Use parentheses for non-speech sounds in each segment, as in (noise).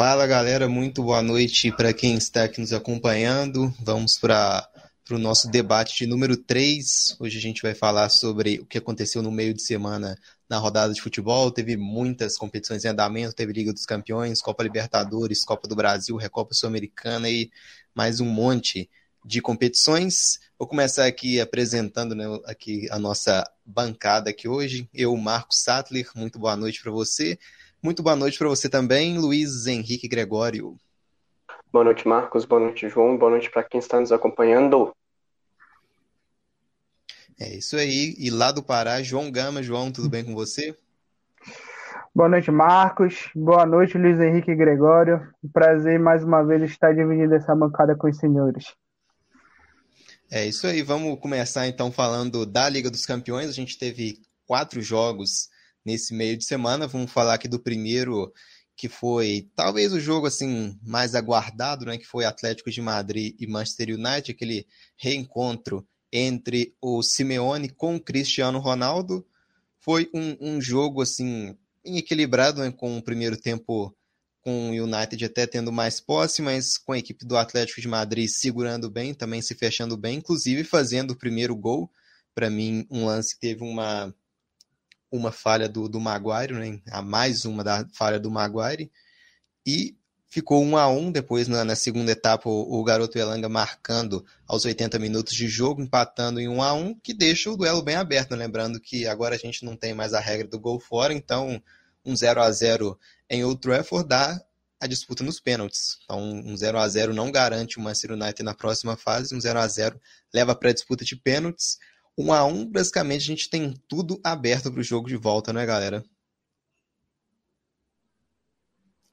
Fala galera, muito boa noite para quem está aqui nos acompanhando. Vamos para o nosso debate de número 3. Hoje a gente vai falar sobre o que aconteceu no meio de semana na rodada de futebol. Teve muitas competições em andamento, teve Liga dos Campeões, Copa Libertadores, Copa do Brasil, Recopa Sul-Americana e mais um monte de competições. Vou começar aqui apresentando né, aqui a nossa bancada aqui hoje. Eu, Marcos Sattler, muito boa noite para você. Muito boa noite para você também, Luiz Henrique Gregório. Boa noite, Marcos. Boa noite, João. Boa noite para quem está nos acompanhando. É isso aí. E lá do Pará, João Gama. João, tudo bem com você? Boa noite, Marcos. Boa noite, Luiz Henrique Gregório. Prazer mais uma vez estar dividindo essa bancada com os senhores. É isso aí. Vamos começar então falando da Liga dos Campeões. A gente teve quatro jogos nesse meio de semana. Vamos falar aqui do primeiro, que foi talvez o jogo assim mais aguardado, né, que foi Atlético de Madrid e Manchester United, aquele reencontro entre o Simeone com o Cristiano Ronaldo. Foi um, um jogo assim equilibrado, né, com o primeiro tempo com o United até tendo mais posse, mas com a equipe do Atlético de Madrid segurando bem, também se fechando bem, inclusive fazendo o primeiro gol. Para mim, um lance que teve uma uma falha do, do Maguire, né? a mais uma da falha do Maguire, e ficou um a um depois na, na segunda etapa o, o, garoto Elanga marcando aos 80 minutos de jogo, empatando em um a um, que deixa o duelo bem aberto, né? lembrando que agora a gente não tem mais a regra do gol fora, então um 0 a 0 em Old Trafford dá a disputa nos pênaltis. Então, um 0 a 0 não garante o Manchester United na próxima fase, um 0 a 0 leva para a disputa de pênaltis um a um, basicamente, a gente tem tudo aberto para o jogo de volta, né, galera?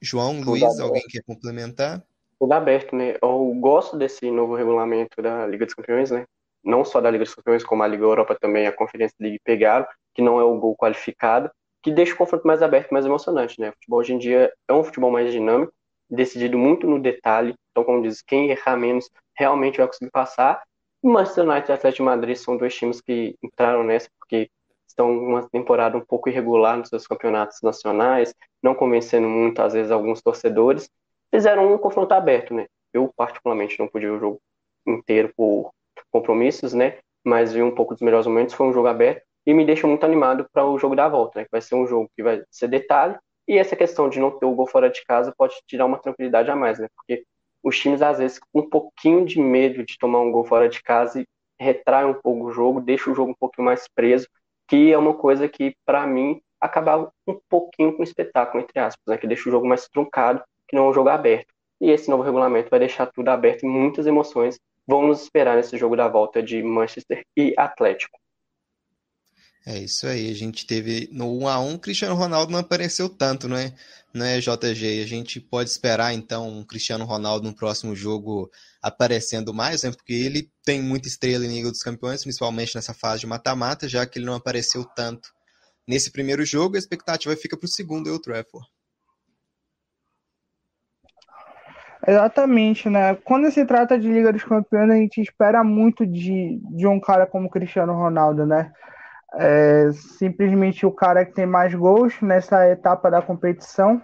João, tudo Luiz, aberto. alguém quer complementar? Tudo aberto, né? Eu gosto desse novo regulamento da Liga dos Campeões, né? Não só da Liga dos Campeões, como a Liga Europa também, a Conferência League pegaram, que não é o gol qualificado, que deixa o confronto mais aberto, mais emocionante, né? O futebol hoje em dia é um futebol mais dinâmico, decidido muito no detalhe. Então, como diz, quem errar menos realmente vai conseguir passar. Manchester United e Atlético de Madrid são dois times que entraram nessa porque estão uma temporada um pouco irregular nos seus campeonatos nacionais, não convencendo muito, às vezes, alguns torcedores. Fizeram um confronto aberto, né? Eu, particularmente, não pude ver o jogo inteiro por compromissos, né? Mas vi um pouco dos melhores momentos. Foi um jogo aberto e me deixa muito animado para o jogo da volta, né? Que vai ser um jogo que vai ser detalhe. E essa questão de não ter o gol fora de casa pode tirar uma tranquilidade a mais, né? Porque os times, às vezes, com um pouquinho de medo de tomar um gol fora de casa, retrai um pouco o jogo, deixa o jogo um pouquinho mais preso, que é uma coisa que, para mim, acaba um pouquinho com o espetáculo, entre aspas, né? que deixa o jogo mais truncado, que não é um jogo aberto. E esse novo regulamento vai deixar tudo aberto e muitas emoções vão nos esperar nesse jogo da volta de Manchester e Atlético. É isso aí, a gente teve no 1 a 1 Cristiano Ronaldo não apareceu tanto, né? Né, JG? A gente pode esperar então um Cristiano Ronaldo no próximo jogo aparecendo mais, né? Porque ele tem muita estrela em Liga dos Campeões, principalmente nessa fase de mata-mata, já que ele não apareceu tanto nesse primeiro jogo, a expectativa fica para o segundo e o Trafford. Exatamente, né? Quando se trata de Liga dos Campeões, a gente espera muito de, de um cara como Cristiano Ronaldo, né? É simplesmente o cara que tem mais gols nessa etapa da competição.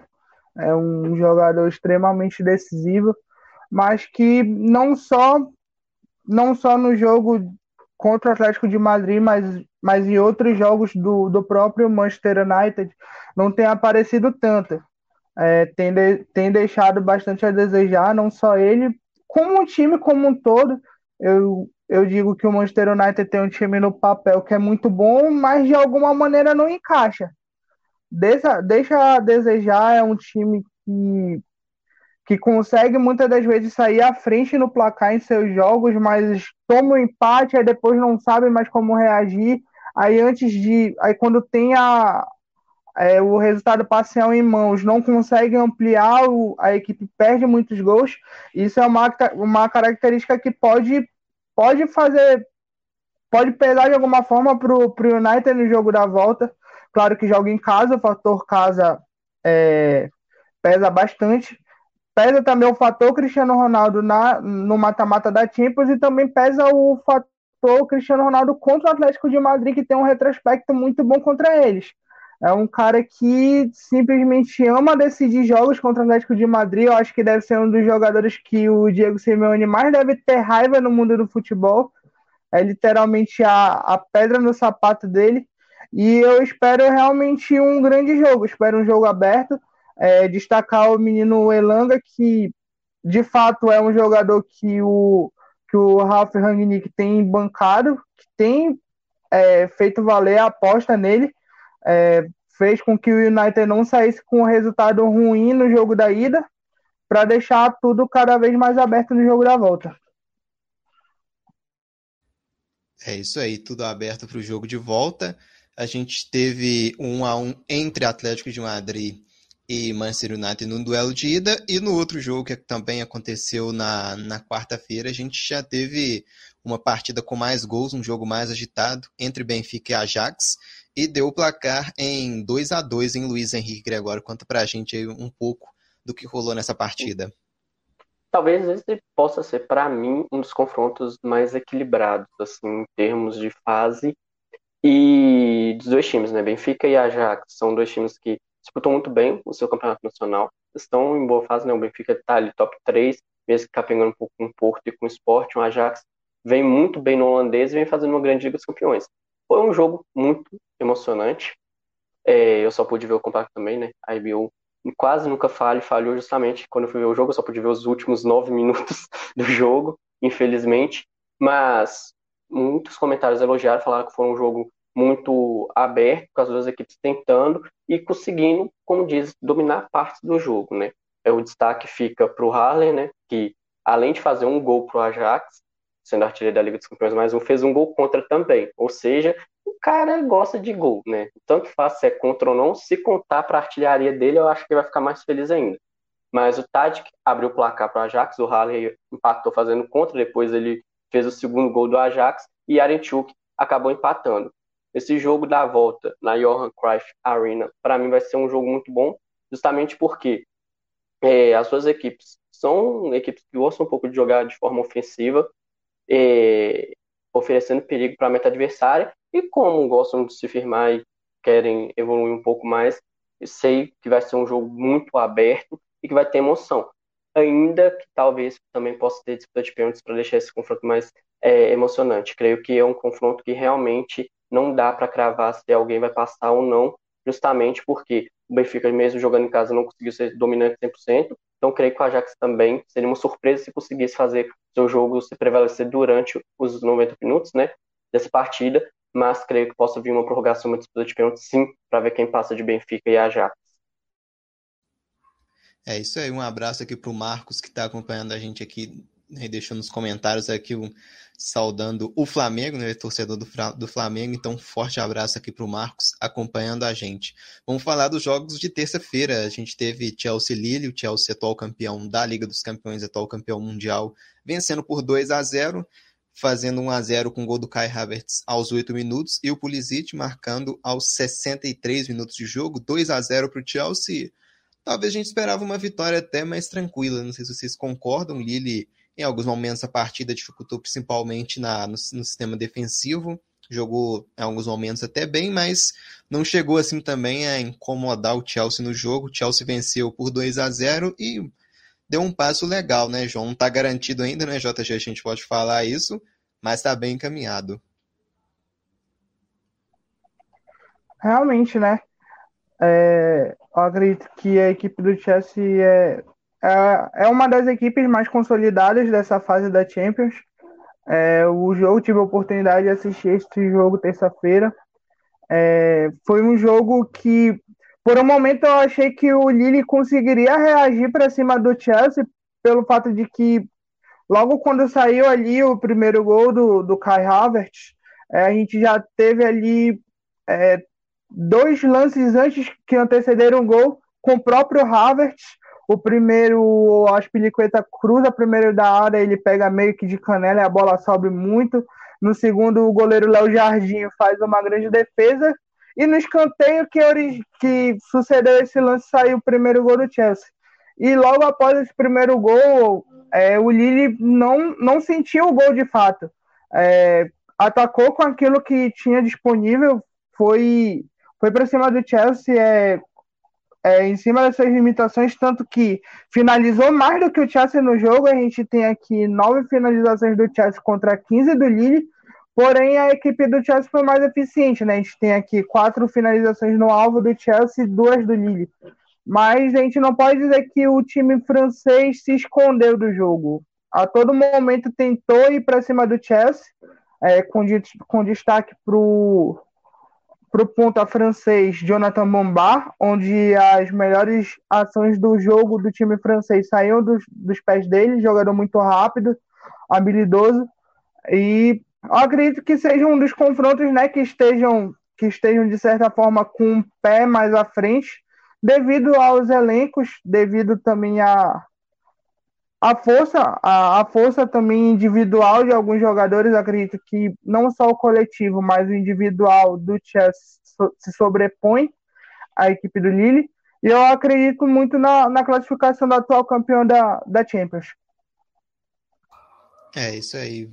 É um jogador extremamente decisivo, mas que não só não só no jogo contra o Atlético de Madrid, mas, mas em outros jogos do, do próprio Manchester United não tem aparecido tanto. É, tem, de, tem deixado bastante a desejar, não só ele, como o time como um todo. Eu eu digo que o Manchester United tem um time no papel que é muito bom, mas de alguma maneira não encaixa. Deixa, deixa a desejar, é um time que, que consegue muitas das vezes sair à frente no placar em seus jogos, mas toma um empate, aí depois não sabe mais como reagir. Aí antes de. Aí quando tem a, é, o resultado parcial em mãos, não consegue ampliar, o, a equipe perde muitos gols. Isso é uma, uma característica que pode pode fazer, pode pesar de alguma forma para o United no jogo da volta. Claro que joga em casa, o fator casa é, pesa bastante. Pesa também o fator Cristiano Ronaldo na, no mata-mata da Champions e também pesa o fator Cristiano Ronaldo contra o Atlético de Madrid, que tem um retrospecto muito bom contra eles. É um cara que simplesmente ama decidir jogos contra o Atlético de Madrid. Eu acho que deve ser um dos jogadores que o Diego Simeone mais deve ter raiva no mundo do futebol. É literalmente a, a pedra no sapato dele. E eu espero realmente um grande jogo. Espero um jogo aberto. É, destacar o menino Elanga, que de fato é um jogador que o, que o Ralf Rangnick tem bancado, que tem é, feito valer a aposta nele é, fez com que o United não saísse com um resultado ruim no jogo da ida, para deixar tudo cada vez mais aberto no jogo da volta. É isso aí, tudo aberto para o jogo de volta. A gente teve um a um entre Atlético de Madrid e Manchester United no duelo de ida, e no outro jogo que também aconteceu na, na quarta-feira, a gente já teve uma partida com mais gols, um jogo mais agitado entre Benfica e Ajax, e deu o placar em 2 a 2 em Luiz Henrique Gregório. Conta pra gente aí um pouco do que rolou nessa partida. Talvez esse possa ser, para mim, um dos confrontos mais equilibrados, assim, em termos de fase e dos dois times, né? Benfica e Ajax são dois times que disputam muito bem o seu campeonato nacional, estão em boa fase, né? O Benfica está ali top 3, mesmo que capengando um pouco com o Porto e com o Sport, o Ajax vem muito bem no holandês e vem fazendo uma grande Liga dos Campeões. Foi um jogo muito emocionante. É, eu só pude ver o compacto também, né? A IBU quase nunca falha, falhou justamente quando eu fui ver o jogo. Eu só pude ver os últimos (laughs) nove minutos do jogo, infelizmente. Mas muitos comentários elogiaram, falaram que foi um jogo muito aberto, com as duas equipes tentando e conseguindo, como diz, dominar partes do jogo, né? É, o destaque fica para o Harley, né? Que além de fazer um gol para o Ajax, sendo artilheiro da Liga dos Campeões mais um, fez um gol contra também. Ou seja, o cara gosta de gol, né? Tanto faz se é contra ou não, se contar para a artilharia dele, eu acho que vai ficar mais feliz ainda. Mas o Tadic abriu o placar para o Ajax, o Halle empatou fazendo contra, depois ele fez o segundo gol do Ajax e Arenchuk acabou empatando. Esse jogo da volta na Johan Cruyff Arena, para mim vai ser um jogo muito bom, justamente porque é, as suas equipes são equipes que gostam um pouco de jogar de forma ofensiva, é, oferecendo perigo para a meta adversária. E como gostam de se firmar e querem evoluir um pouco mais, sei que vai ser um jogo muito aberto e que vai ter emoção. Ainda que talvez também possa ter disputa de pênaltis para deixar esse confronto mais é, emocionante. Creio que é um confronto que realmente não dá para cravar se alguém vai passar ou não, justamente porque o Benfica, mesmo jogando em casa, não conseguiu ser dominante 100%, então, creio que o Ajax também seria uma surpresa se conseguisse fazer seu jogo se prevalecer durante os 90 minutos, né, dessa partida, mas creio que possa vir uma prorrogação, uma disputa de pênalti, sim, para ver quem passa de Benfica e Ajax. É isso aí, um abraço aqui para o Marcos que está acompanhando a gente aqui, né, deixando nos comentários aqui saudando o Flamengo, né, torcedor do, do Flamengo. Então, um forte abraço aqui para o Marcos acompanhando a gente. Vamos falar dos jogos de terça-feira. A gente teve Chelsea Lille, o Chelsea atual campeão da Liga dos Campeões, atual campeão mundial, vencendo por 2 a 0 fazendo 1 a 0 com o gol do Kai Havertz aos 8 minutos e o Pulisic marcando aos 63 minutos de jogo, 2 a 0 para o Chelsea. Talvez a gente esperava uma vitória até mais tranquila, não sei se vocês concordam. Lille em alguns momentos a partida dificultou principalmente na, no, no sistema defensivo, jogou em alguns momentos até bem, mas não chegou assim também a incomodar o Chelsea no jogo. O Chelsea venceu por 2 a 0 e deu um passo legal, né, João? Não está garantido ainda, né, JG? A gente pode falar isso, mas está bem encaminhado. Realmente, né? É, eu acredito que a equipe do Chelsea é é, é uma das equipes mais consolidadas dessa fase da Champions. É, o jogo, tive a oportunidade de assistir este jogo terça-feira. É, foi um jogo que, por um momento, eu achei que o Lille conseguiria reagir para cima do Chelsea, pelo fato de que, logo quando saiu ali o primeiro gol do, do Kai Havertz, é, a gente já teve ali é, dois lances antes que antecederam o gol com o próprio Havertz o primeiro, o Aspilicueta cruza primeiro da área, ele pega meio que de canela e a bola sobe muito. No segundo, o goleiro Léo Jardim faz uma grande defesa. E no escanteio que, que sucedeu esse lance, saiu o primeiro gol do Chelsea. E logo após esse primeiro gol, é, o Lille não, não sentiu o gol de fato. É, atacou com aquilo que tinha disponível, foi foi para cima do Chelsea é, é, em cima das suas limitações, tanto que finalizou mais do que o Chelsea no jogo. A gente tem aqui nove finalizações do Chelsea contra 15 do Lille. Porém, a equipe do Chelsea foi mais eficiente, né? A gente tem aqui quatro finalizações no alvo do Chelsea e duas do Lille. Mas a gente não pode dizer que o time francês se escondeu do jogo. A todo momento tentou ir para cima do Chelsea, é, com, com destaque para o ponta francês Jonathan Bombard, onde as melhores ações do jogo do time francês saíam dos, dos pés dele, jogador muito rápido, habilidoso. E acredito que seja um dos confrontos né, que, estejam, que estejam, de certa forma, com um pé mais à frente, devido aos elencos, devido também a, a força, a, a força também individual de alguns jogadores. Acredito que não só o coletivo, mas o individual do Chelsea se sobrepõe à equipe do Lille. E eu acredito muito na, na classificação do atual campeão da, da Champions. É, isso aí.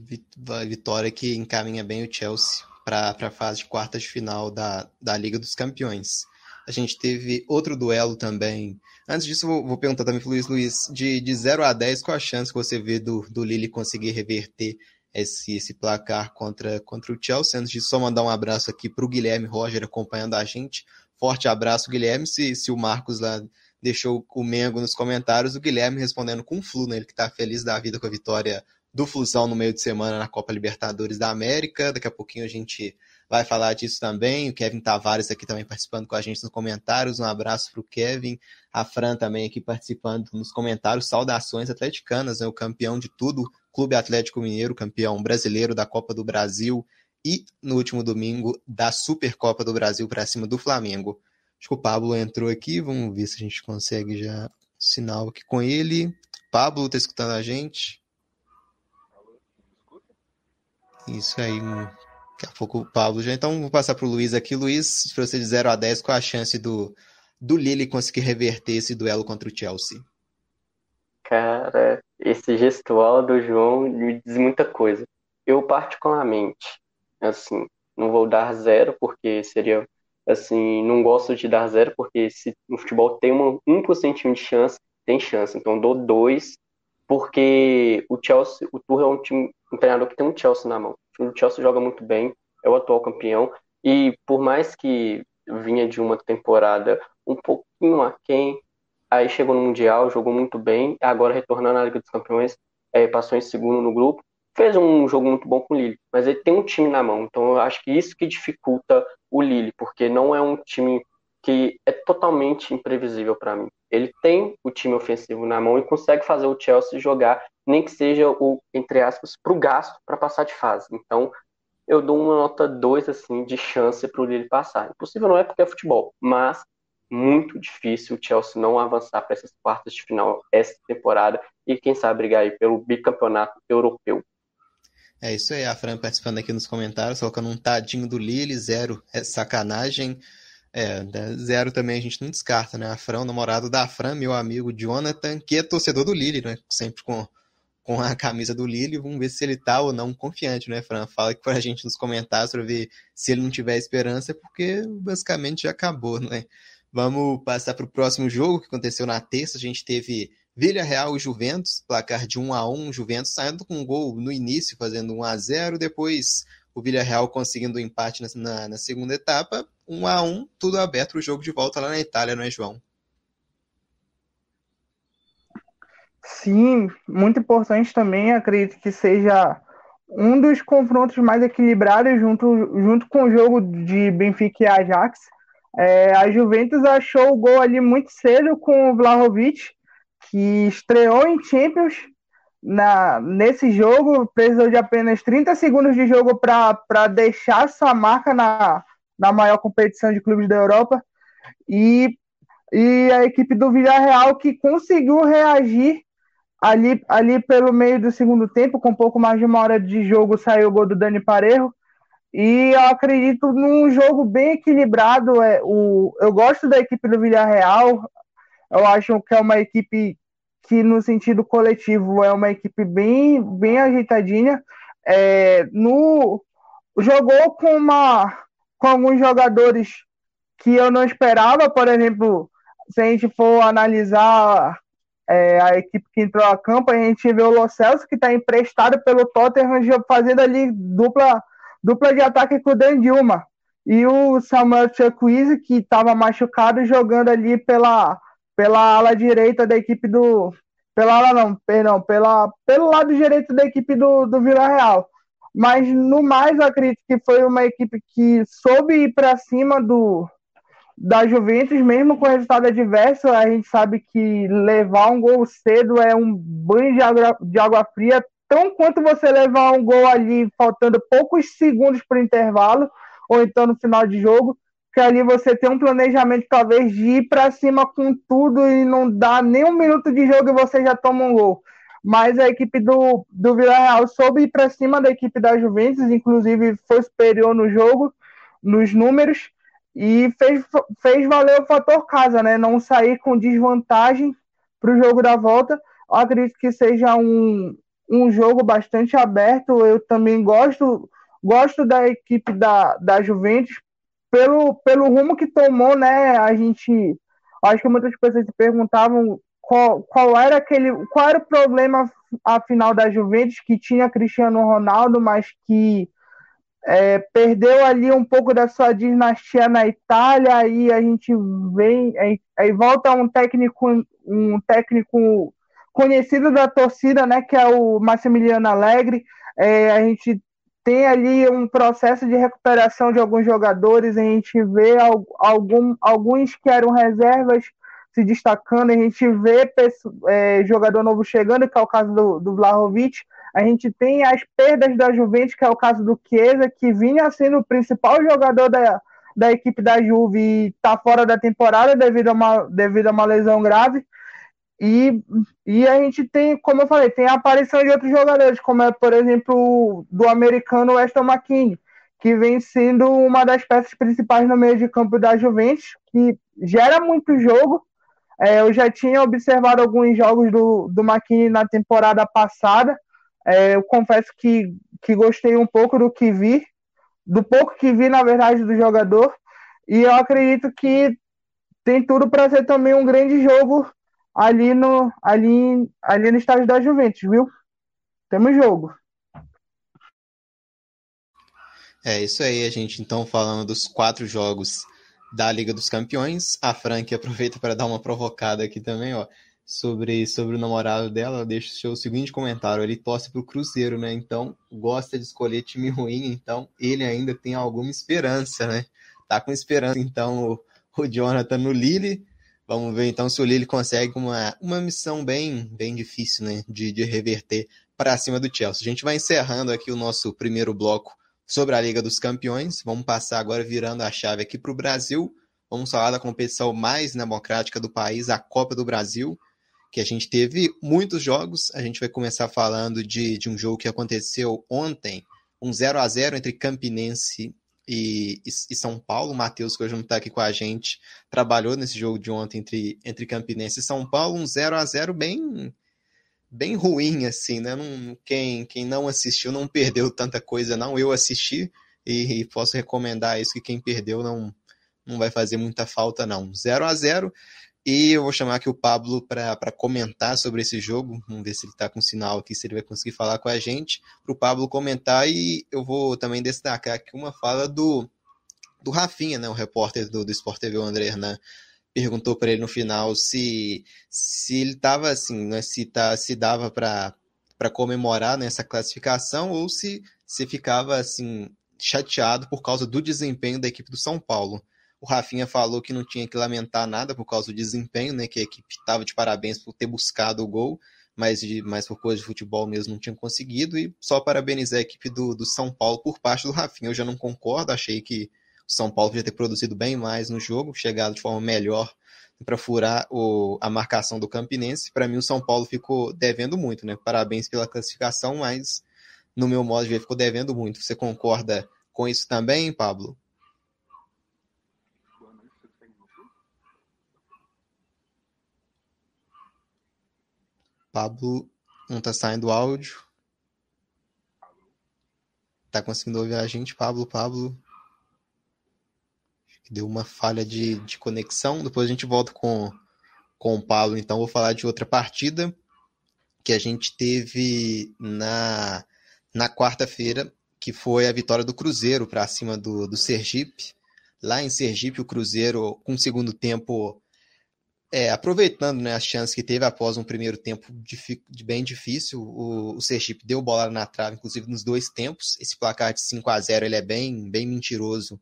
Vitória que encaminha bem o Chelsea para a fase de quartas de final da, da Liga dos Campeões. A gente teve outro duelo também. Antes disso, vou, vou perguntar também para Luiz Luiz, de, de 0 a 10, qual a chance que você vê do, do Lille conseguir reverter esse, esse placar contra, contra o Chelsea? Antes disso, só mandar um abraço aqui para o Guilherme Roger acompanhando a gente. Forte abraço, Guilherme. Se, se o Marcos lá deixou o Mengo nos comentários, o Guilherme respondendo com flu, né? Ele que está feliz da vida com a vitória do Flusão no meio de semana na Copa Libertadores da América. Daqui a pouquinho a gente vai falar disso também. O Kevin Tavares aqui também participando com a gente nos comentários. Um abraço para o Kevin. A Fran também aqui participando nos comentários. Saudações atleticanas, né? o campeão de tudo, Clube Atlético Mineiro, campeão brasileiro da Copa do Brasil e no último domingo da Supercopa do Brasil para cima do Flamengo. Acho que o Pablo entrou aqui. Vamos ver se a gente consegue já sinal aqui com ele. Pablo, tá escutando a gente? Isso aí. Daqui a pouco o Pablo já. Então vou passar para o Luiz aqui. Luiz, para você de 0 a 10, qual a chance do, do Lille conseguir reverter esse duelo contra o Chelsea? Cara, esse gestual do João me diz muita coisa. Eu, particularmente, assim, não vou dar zero, porque seria. Assim, não gosto de dar zero, porque se no futebol tem uma, 1% de chance, tem chance. Então, dou dois, porque o Chelsea, o Tuchel é um time um treinador que tem um Chelsea na mão. O Chelsea joga muito bem, é o atual campeão, e por mais que vinha de uma temporada um pouquinho aquém, aí chegou no Mundial, jogou muito bem, agora retornando à Liga dos Campeões, é, passou em segundo no grupo, fez um jogo muito bom com o Lille, mas ele tem um time na mão, então eu acho que isso que dificulta o Lille, porque não é um time que é totalmente imprevisível para mim. Ele tem o time ofensivo na mão e consegue fazer o Chelsea jogar, nem que seja o, entre aspas, para o gasto para passar de fase. Então, eu dou uma nota 2 assim, de chance para o Lille passar. Impossível não é porque é futebol, mas muito difícil o Chelsea não avançar para essas quartas de final essa temporada e quem sabe brigar aí pelo bicampeonato europeu. É isso aí, a Fran participando aqui nos comentários, colocando um tadinho do Lille, zero é sacanagem. É, zero também a gente não descarta, né? A Fran, o namorado da Fran, meu amigo Jonathan, que é torcedor do Lille, né? Sempre com, com a camisa do Lille. Vamos ver se ele tá ou não confiante, né, Fran? Fala aqui pra gente nos comentários para ver se ele não tiver esperança, porque basicamente já acabou, né? Vamos passar para o próximo jogo que aconteceu na terça. A gente teve Villarreal e Juventus, placar de 1 a 1 Juventus saindo com um gol no início, fazendo 1 a 0 depois o Villarreal conseguindo o um empate na, na, segunda etapa, um a um, tudo aberto o jogo de volta lá na Itália, não é, João? Sim, muito importante também, acredito que seja um dos confrontos mais equilibrados junto, junto com o jogo de Benfica e Ajax. É, a Juventus achou o gol ali muito cedo com o Vlahovic, que estreou em Champions na, nesse jogo, precisou de apenas 30 segundos de jogo para deixar sua marca na, na maior competição de clubes da Europa. E, e a equipe do Villarreal que conseguiu reagir ali, ali pelo meio do segundo tempo, com pouco mais de uma hora de jogo, saiu o gol do Dani Parejo. E eu acredito num jogo bem equilibrado. É, o, eu gosto da equipe do Villarreal. Eu acho que é uma equipe que no sentido coletivo é uma equipe bem, bem ajeitadinha. É, no, jogou com, uma, com alguns jogadores que eu não esperava, por exemplo, se a gente for analisar é, a equipe que entrou a campo, a gente vê o Lo Celso, que está emprestado pelo Tottenham, fazendo ali dupla, dupla de ataque com o Dan Dilma. E o Samuel Chukwueze, que estava machucado, jogando ali pela, pela ala direita da equipe do. Pela ala não, perdão, pela, pelo lado direito da equipe do, do Vila Real. Mas no mais, eu acredito que foi uma equipe que soube ir para cima do, da Juventus, mesmo com resultado adverso, a gente sabe que levar um gol cedo é um banho de água, de água fria, tão quanto você levar um gol ali faltando poucos segundos para o intervalo, ou então no final de jogo, que ali você tem um planejamento talvez de ir para cima com tudo e não dá nem um minuto de jogo e você já toma um gol. Mas a equipe do, do Villarreal soube ir para cima da equipe da Juventus, inclusive foi superior no jogo, nos números, e fez, fez valer o fator casa, né? Não sair com desvantagem para o jogo da volta. Eu acredito que seja um, um jogo bastante aberto. Eu também gosto gosto da equipe da, da Juventus pelo, pelo rumo que tomou, né? A gente acho que muitas pessoas se perguntavam qual, qual era aquele qual era o problema a final da Juventus que tinha Cristiano Ronaldo, mas que é, perdeu ali um pouco da sua dinastia na Itália, aí a gente vem, aí, aí, volta um técnico, um técnico conhecido da torcida, né, que é o Massimiliano Alegre. É, a gente tem ali um processo de recuperação de alguns jogadores, a gente vê algum, alguns que eram reservas se destacando, a gente vê é, jogador novo chegando, que é o caso do, do Vlahovic, a gente tem as perdas da Juventus, que é o caso do Chiesa, que vinha sendo o principal jogador da, da equipe da Juve e está fora da temporada devido a uma, devido a uma lesão grave. E, e a gente tem, como eu falei, tem a aparição de outros jogadores, como é, por exemplo, do americano Weston McKinney, que vem sendo uma das peças principais no meio de campo da Juventus, que gera muito jogo. É, eu já tinha observado alguns jogos do, do McKinney na temporada passada, é, eu confesso que, que gostei um pouco do que vi, do pouco que vi, na verdade, do jogador, e eu acredito que tem tudo para ser também um grande jogo ali no, ali, ali no estádio da Juventus, viu? Temos jogo. É isso aí, a gente então falando dos quatro jogos da Liga dos Campeões. A Frank aproveita para dar uma provocada aqui também, ó sobre, sobre o namorado dela, deixa o seu seguinte comentário. Ele torce pro Cruzeiro, né? Então, gosta de escolher time ruim, então ele ainda tem alguma esperança, né? Tá com esperança, então, o, o Jonathan no Lille. Vamos ver então se o Lille consegue uma, uma missão bem, bem difícil, né? De, de reverter para cima do Chelsea. A gente vai encerrando aqui o nosso primeiro bloco sobre a Liga dos Campeões. Vamos passar agora virando a chave aqui para o Brasil. Vamos falar da competição mais democrática do país, a Copa do Brasil que a gente teve muitos jogos. A gente vai começar falando de, de um jogo que aconteceu ontem, um 0 a 0 entre Campinense e, e, e São Paulo. O Matheus, que hoje não está aqui com a gente, trabalhou nesse jogo de ontem entre, entre Campinense e São Paulo, um 0 a 0 bem bem ruim, assim, né? Não, quem, quem não assistiu não perdeu tanta coisa, não. Eu assisti e, e posso recomendar isso, que quem perdeu não, não vai fazer muita falta, não. 0 a 0 e eu vou chamar aqui o Pablo para comentar sobre esse jogo. Vamos ver se ele está com sinal aqui, se ele vai conseguir falar com a gente. Para o Pablo comentar. E eu vou também destacar aqui uma fala do, do Rafinha, né, o repórter do, do Sport TV, o André Hernan. Perguntou para ele no final se, se ele estava assim, né, se, tá, se dava para comemorar nessa classificação ou se, se ficava assim chateado por causa do desempenho da equipe do São Paulo. O Rafinha falou que não tinha que lamentar nada por causa do desempenho, né? Que a equipe estava de parabéns por ter buscado o gol, mas, de, mas por coisa de futebol mesmo não tinha conseguido. E só parabenizar a equipe do, do São Paulo por parte do Rafinha. Eu já não concordo, achei que o São Paulo podia ter produzido bem mais no jogo, chegado de forma melhor para furar o, a marcação do Campinense. Para mim, o São Paulo ficou devendo muito, né? Parabéns pela classificação, mas no meu modo de ver, ficou devendo muito. Você concorda com isso também, Pablo? Pablo não tá saindo áudio. Tá conseguindo ouvir a gente, Pablo, Pablo. Deu uma falha de, de conexão. Depois a gente volta com, com o Paulo. Então, vou falar de outra partida que a gente teve na, na quarta-feira, que foi a vitória do Cruzeiro para cima do, do Sergipe. Lá em Sergipe, o Cruzeiro, com o segundo tempo, é, aproveitando né, as chances que teve após um primeiro tempo de, bem difícil, o, o Sergipe deu bola na trave, inclusive nos dois tempos. Esse placar de 5 a 0 ele é bem, bem mentiroso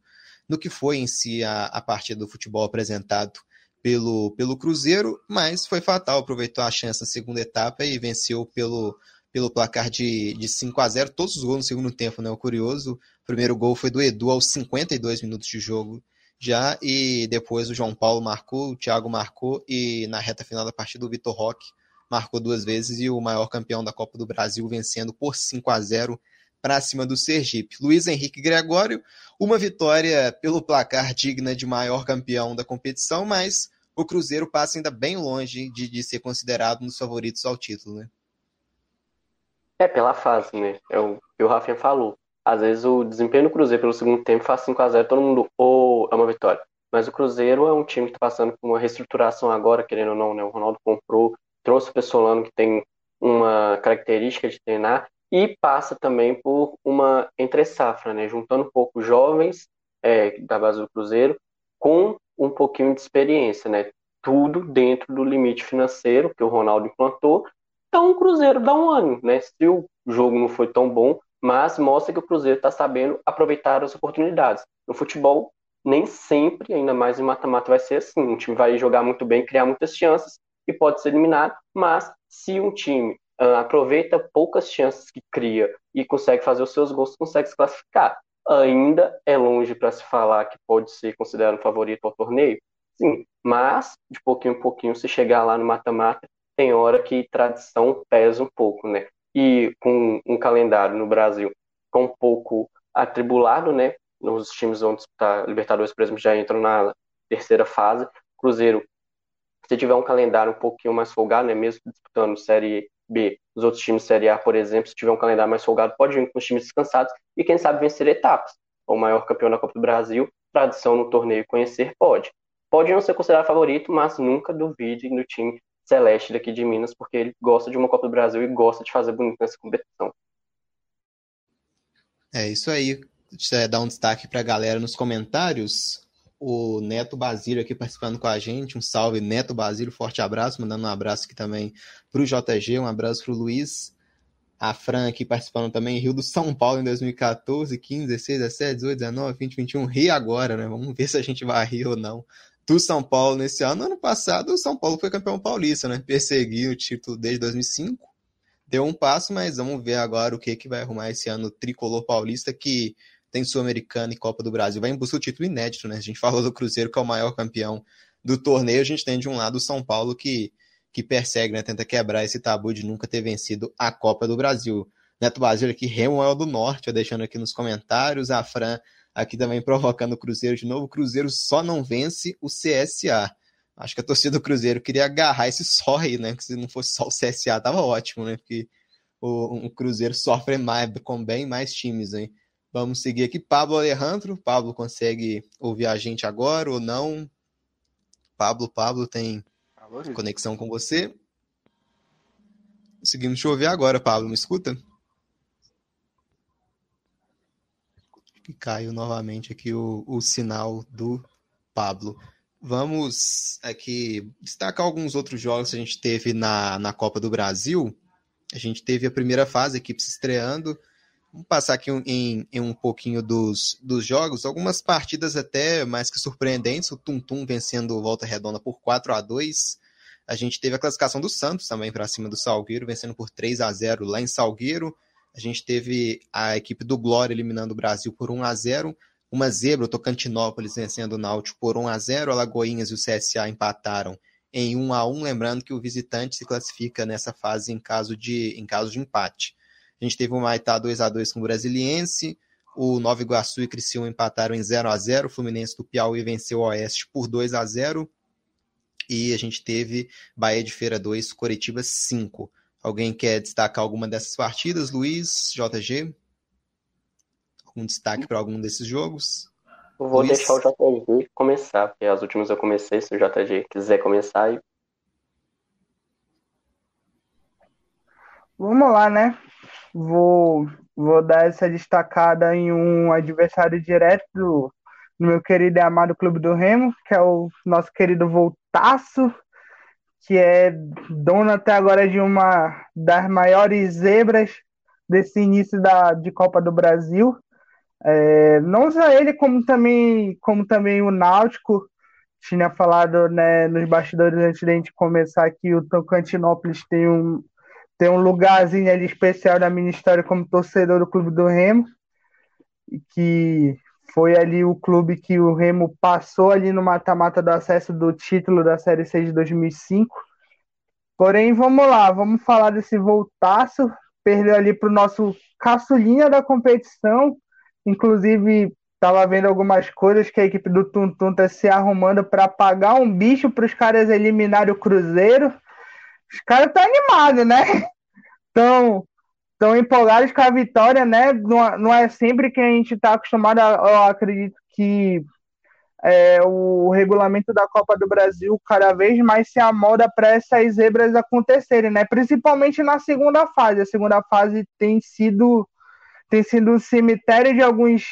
no que foi em si a, a partida do futebol apresentado pelo, pelo Cruzeiro, mas foi fatal, aproveitou a chance na segunda etapa e venceu pelo, pelo placar de, de 5 a 0 todos os gols no segundo tempo, né? O curioso, o primeiro gol foi do Edu aos 52 minutos de jogo já, e depois o João Paulo marcou, o Thiago marcou, e na reta final da partida o Vitor Roque marcou duas vezes e o maior campeão da Copa do Brasil vencendo por 5 a 0 para cima do Sergipe. Luiz Henrique Gregório, uma vitória pelo placar digna de maior campeão da competição, mas o Cruzeiro passa ainda bem longe de, de ser considerado um dos favoritos ao título, né? É, pela fase, né? É o que o Rafinha falou. Às vezes o desempenho do Cruzeiro pelo segundo tempo faz 5x0, todo mundo, ou oh, é uma vitória. Mas o Cruzeiro é um time que está passando por uma reestruturação agora, querendo ou não, né? O Ronaldo comprou, trouxe o Pessolano, que tem uma característica de treinar, e passa também por uma entre-safra, né? Juntando um pouco jovens é, da base do Cruzeiro com um pouquinho de experiência, né? Tudo dentro do limite financeiro que o Ronaldo implantou. Então o Cruzeiro dá um ano, né? Se o jogo não foi tão bom, mas mostra que o Cruzeiro está sabendo aproveitar as oportunidades. No futebol, nem sempre, ainda mais em mata-mata, vai ser assim. Um time vai jogar muito bem, criar muitas chances e pode ser eliminado, mas se um time uh, aproveita poucas chances que cria e consegue fazer os seus gols, consegue se classificar. Ainda é longe para se falar que pode ser considerado um favorito ao torneio, sim, mas de pouquinho em pouquinho, se chegar lá no mata-mata, tem hora que tradição pesa um pouco, né? E com um calendário no Brasil com um pouco atribulado, né? Nos times onde está Libertadores, por exemplo, já entram na terceira fase. Cruzeiro, se tiver um calendário um pouquinho mais folgado, né? Mesmo disputando Série B. Os outros times Série A, por exemplo, se tiver um calendário mais folgado, pode vir com os times descansados e, quem sabe, vencer etapas. O maior campeão da Copa do Brasil, tradição no torneio conhecer, pode. Pode não ser considerado favorito, mas nunca duvide do time celeste daqui de Minas, porque ele gosta de uma Copa do Brasil e gosta de fazer bonito nessa competição. É isso aí. Dar um destaque para a galera nos comentários o Neto Basílio aqui participando com a gente. Um salve, Neto Basílio, forte abraço. Mandando um abraço aqui também para o JG, um abraço para o Luiz. A Fran aqui participando também, Rio do São Paulo em 2014, 15, 16, 17, 18, 19, 20, 21. Rio agora, né? Vamos ver (laughs) se a gente vai rir ou não. Do São Paulo nesse ano. Ano passado, o São Paulo foi campeão paulista, né? Perseguiu o título desde 2005. Deu um passo, mas vamos ver agora o que, que vai arrumar esse ano tricolor paulista que tem Sul-Americana e Copa do Brasil. Vai em busca do título inédito, né? A gente falou do Cruzeiro, que é o maior campeão do torneio. A gente tem de um lado o São Paulo, que, que persegue, né? Tenta quebrar esse tabu de nunca ter vencido a Copa do Brasil. Neto Basílio aqui, Remuel do Norte, deixando aqui nos comentários. A Fran aqui também provocando o Cruzeiro de novo. O Cruzeiro só não vence o CSA. Acho que a torcida do Cruzeiro queria agarrar esse só aí, né? Que se não fosse só o CSA, tava ótimo, né? Porque o, o Cruzeiro sofre mais, com bem mais times, hein? Vamos seguir aqui. Pablo Alejandro. Pablo consegue ouvir a gente agora ou não? Pablo, Pablo tem conexão com você? Conseguimos te ouvir agora, Pablo. Me escuta? Que caiu novamente aqui o, o sinal do Pablo. Vamos aqui destacar alguns outros jogos que a gente teve na, na Copa do Brasil. A gente teve a primeira fase, a equipe se estreando. Vamos passar aqui em, em, um pouquinho dos, dos jogos. Algumas partidas até mais que surpreendentes. O Tum Tum vencendo Volta Redonda por 4 a 2 A gente teve a classificação do Santos também para cima do Salgueiro, vencendo por 3 a 0 lá em Salgueiro. A gente teve a equipe do Glória eliminando o Brasil por 1 a 0 Uma zebra, o Tocantinópolis vencendo o Náutico por 1 a 0 Alagoinhas e o CSA empataram em 1 a 1 Lembrando que o visitante se classifica nessa fase em caso de, em caso de empate. A gente teve o Maitá 2 a 2 com o Brasiliense, o Nova Iguaçu e Criciúma empataram em 0 a 0 o Fluminense do Piauí venceu o Oeste por 2 a 0 e a gente teve Bahia de Feira 2, Coritiba 5. Alguém quer destacar alguma dessas partidas? Luiz, JG? Algum destaque para algum desses jogos? vou Luiz... deixar o JG começar, porque as últimas eu comecei, se o JG quiser começar. E... Vamos lá, né? Vou, vou dar essa destacada em um adversário direto do, meu querido e amado Clube do Remo, que é o nosso querido Voltaço, que é dono até agora de uma das maiores zebras desse início da, de Copa do Brasil. É, não só ele, como também, como também o Náutico, tinha falado né, nos bastidores antes de a gente começar que o Tocantinópolis tem um, tem um lugarzinho ali especial na minha história como torcedor do Clube do Remo, que foi ali o clube que o Remo passou ali no mata-mata do acesso do título da Série C de 2005. Porém, vamos lá, vamos falar desse voltaço, perdeu ali para o nosso caçulinha da competição, inclusive estava vendo algumas coisas que a equipe do Tuntum está se arrumando para pagar um bicho para os caras eliminarem o Cruzeiro. Os caras estão tá animados, né? Estão tão empolgados com a vitória, né? Não, não é sempre que a gente está acostumado, a, eu acredito que é, o regulamento da Copa do Brasil cada vez mais se amolda para essas zebras acontecerem, né? Principalmente na segunda fase. A segunda fase tem sido tem sido um cemitério de alguns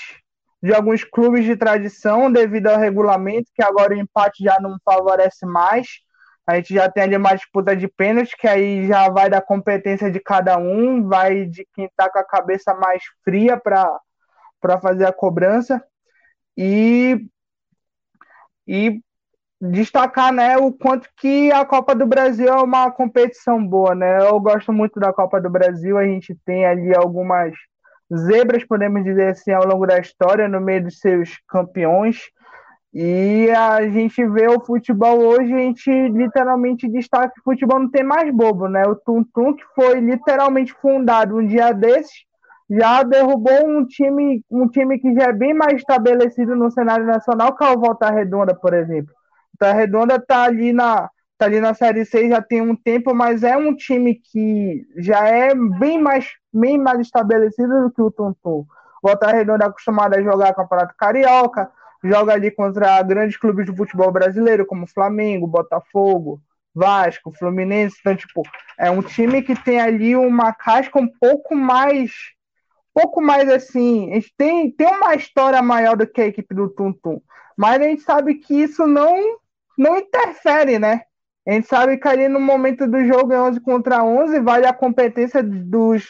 de alguns clubes de tradição devido ao regulamento, que agora o empate já não favorece mais. A gente já tem ali uma disputa de pênalti, que aí já vai da competência de cada um, vai de quem está com a cabeça mais fria para fazer a cobrança. E e destacar né, o quanto que a Copa do Brasil é uma competição boa. Né? Eu gosto muito da Copa do Brasil, a gente tem ali algumas zebras, podemos dizer assim, ao longo da história, no meio dos seus campeões. E a gente vê o futebol hoje, a gente literalmente destaca que o futebol não tem mais bobo, né? O Tum Tum, que foi literalmente fundado um dia desses, já derrubou um time, um time que já é bem mais estabelecido no cenário nacional, que é o Volta Redonda, por exemplo. Volta Redonda está ali na tá ali na Série C já tem um tempo, mas é um time que já é bem mais, bem mais estabelecido do que o Tuntum. Volta Redonda é acostumado a jogar Campeonato Carioca, joga ali contra grandes clubes do futebol brasileiro, como Flamengo, Botafogo, Vasco, Fluminense. Então, tipo, é um time que tem ali uma casca um pouco mais pouco mais assim, a gente tem, tem uma história maior do que a equipe do Tum Tum, mas a gente sabe que isso não, não interfere, né? A gente sabe que ali no momento do jogo é 11 contra 11, vale a competência dos,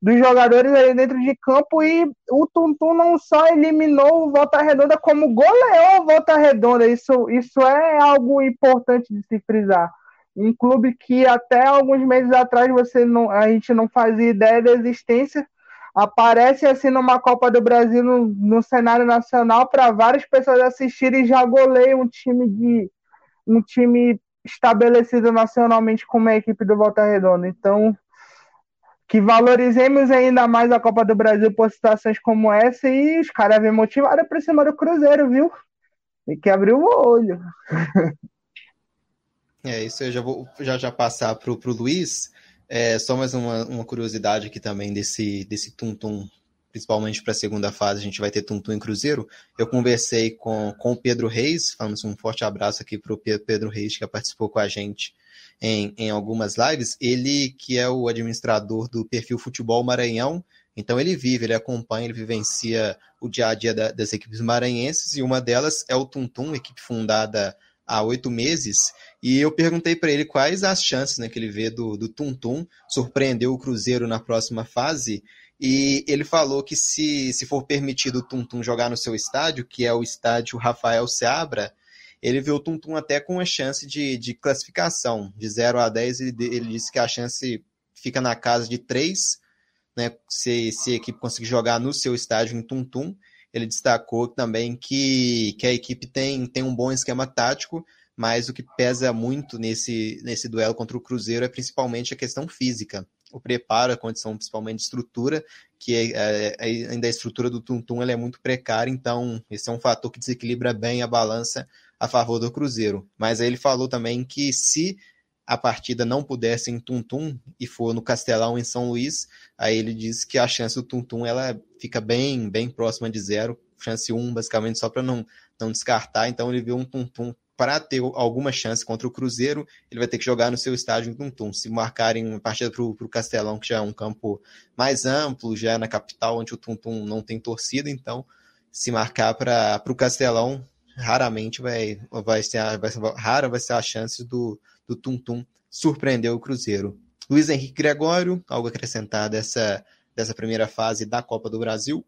dos jogadores ali dentro de campo e o Tum Tum não só eliminou o Volta Redonda, como goleou o Volta Redonda. Isso, isso é algo importante de se frisar. Um clube que até alguns meses atrás você não, a gente não fazia ideia da existência, aparece assim numa Copa do Brasil no, no cenário nacional para várias pessoas assistirem e já goleia um time de um time estabelecido nacionalmente como a equipe do Volta Redonda. Então, que valorizemos ainda mais a Copa do Brasil por situações como essa e os caras vêm motivados para cima do Cruzeiro, viu? Tem que abrir o olho. É, isso eu já vou já, já passar para o Luiz. É, só mais uma, uma curiosidade aqui também desse, desse tum-tum, principalmente para a segunda fase, a gente vai ter tum-tum em Cruzeiro. Eu conversei com, com o Pedro Reis, falamos um forte abraço aqui para o Pedro Reis, que participou com a gente em, em algumas lives. Ele que é o administrador do perfil Futebol Maranhão, então ele vive, ele acompanha, ele vivencia o dia a dia da, das equipes maranhenses, e uma delas é o Tum Tum, equipe fundada há oito meses, e eu perguntei para ele quais as chances né, que ele vê do, do Tum Tum surpreender o Cruzeiro na próxima fase. E ele falou que se, se for permitido o Tum Tum jogar no seu estádio, que é o estádio Rafael Seabra, ele vê o Tum Tum até com uma chance de, de classificação, de 0 a 10. Ele, ele disse que a chance fica na casa de 3, né, se, se a equipe conseguir jogar no seu estádio em Tum Tum. Ele destacou também que, que a equipe tem, tem um bom esquema tático, mas o que pesa muito nesse, nesse duelo contra o Cruzeiro é principalmente a questão física. O preparo, a condição principalmente de estrutura, que é, é, é ainda a estrutura do Tum-Tum é muito precária, então esse é um fator que desequilibra bem a balança a favor do Cruzeiro. Mas aí ele falou também que se a partida não pudesse em Tum-Tum e for no Castelão em São Luís, aí ele disse que a chance do Tum-Tum ela fica bem, bem próxima de zero, chance 1, basicamente, só para não, não descartar. Então ele viu um tum-tum para ter alguma chance contra o Cruzeiro, ele vai ter que jogar no seu estádio em Tum-Tum. Se marcarem uma partida para o Castelão, que já é um campo mais amplo, já é na capital, onde o Tum-Tum não tem torcida, então se marcar para o Castelão, raramente vai, vai ser, vai ser, rara vai ser a chance do, do Tum-Tum surpreender o Cruzeiro. Luiz Henrique Gregório, algo acrescentar dessa, dessa primeira fase da Copa do Brasil?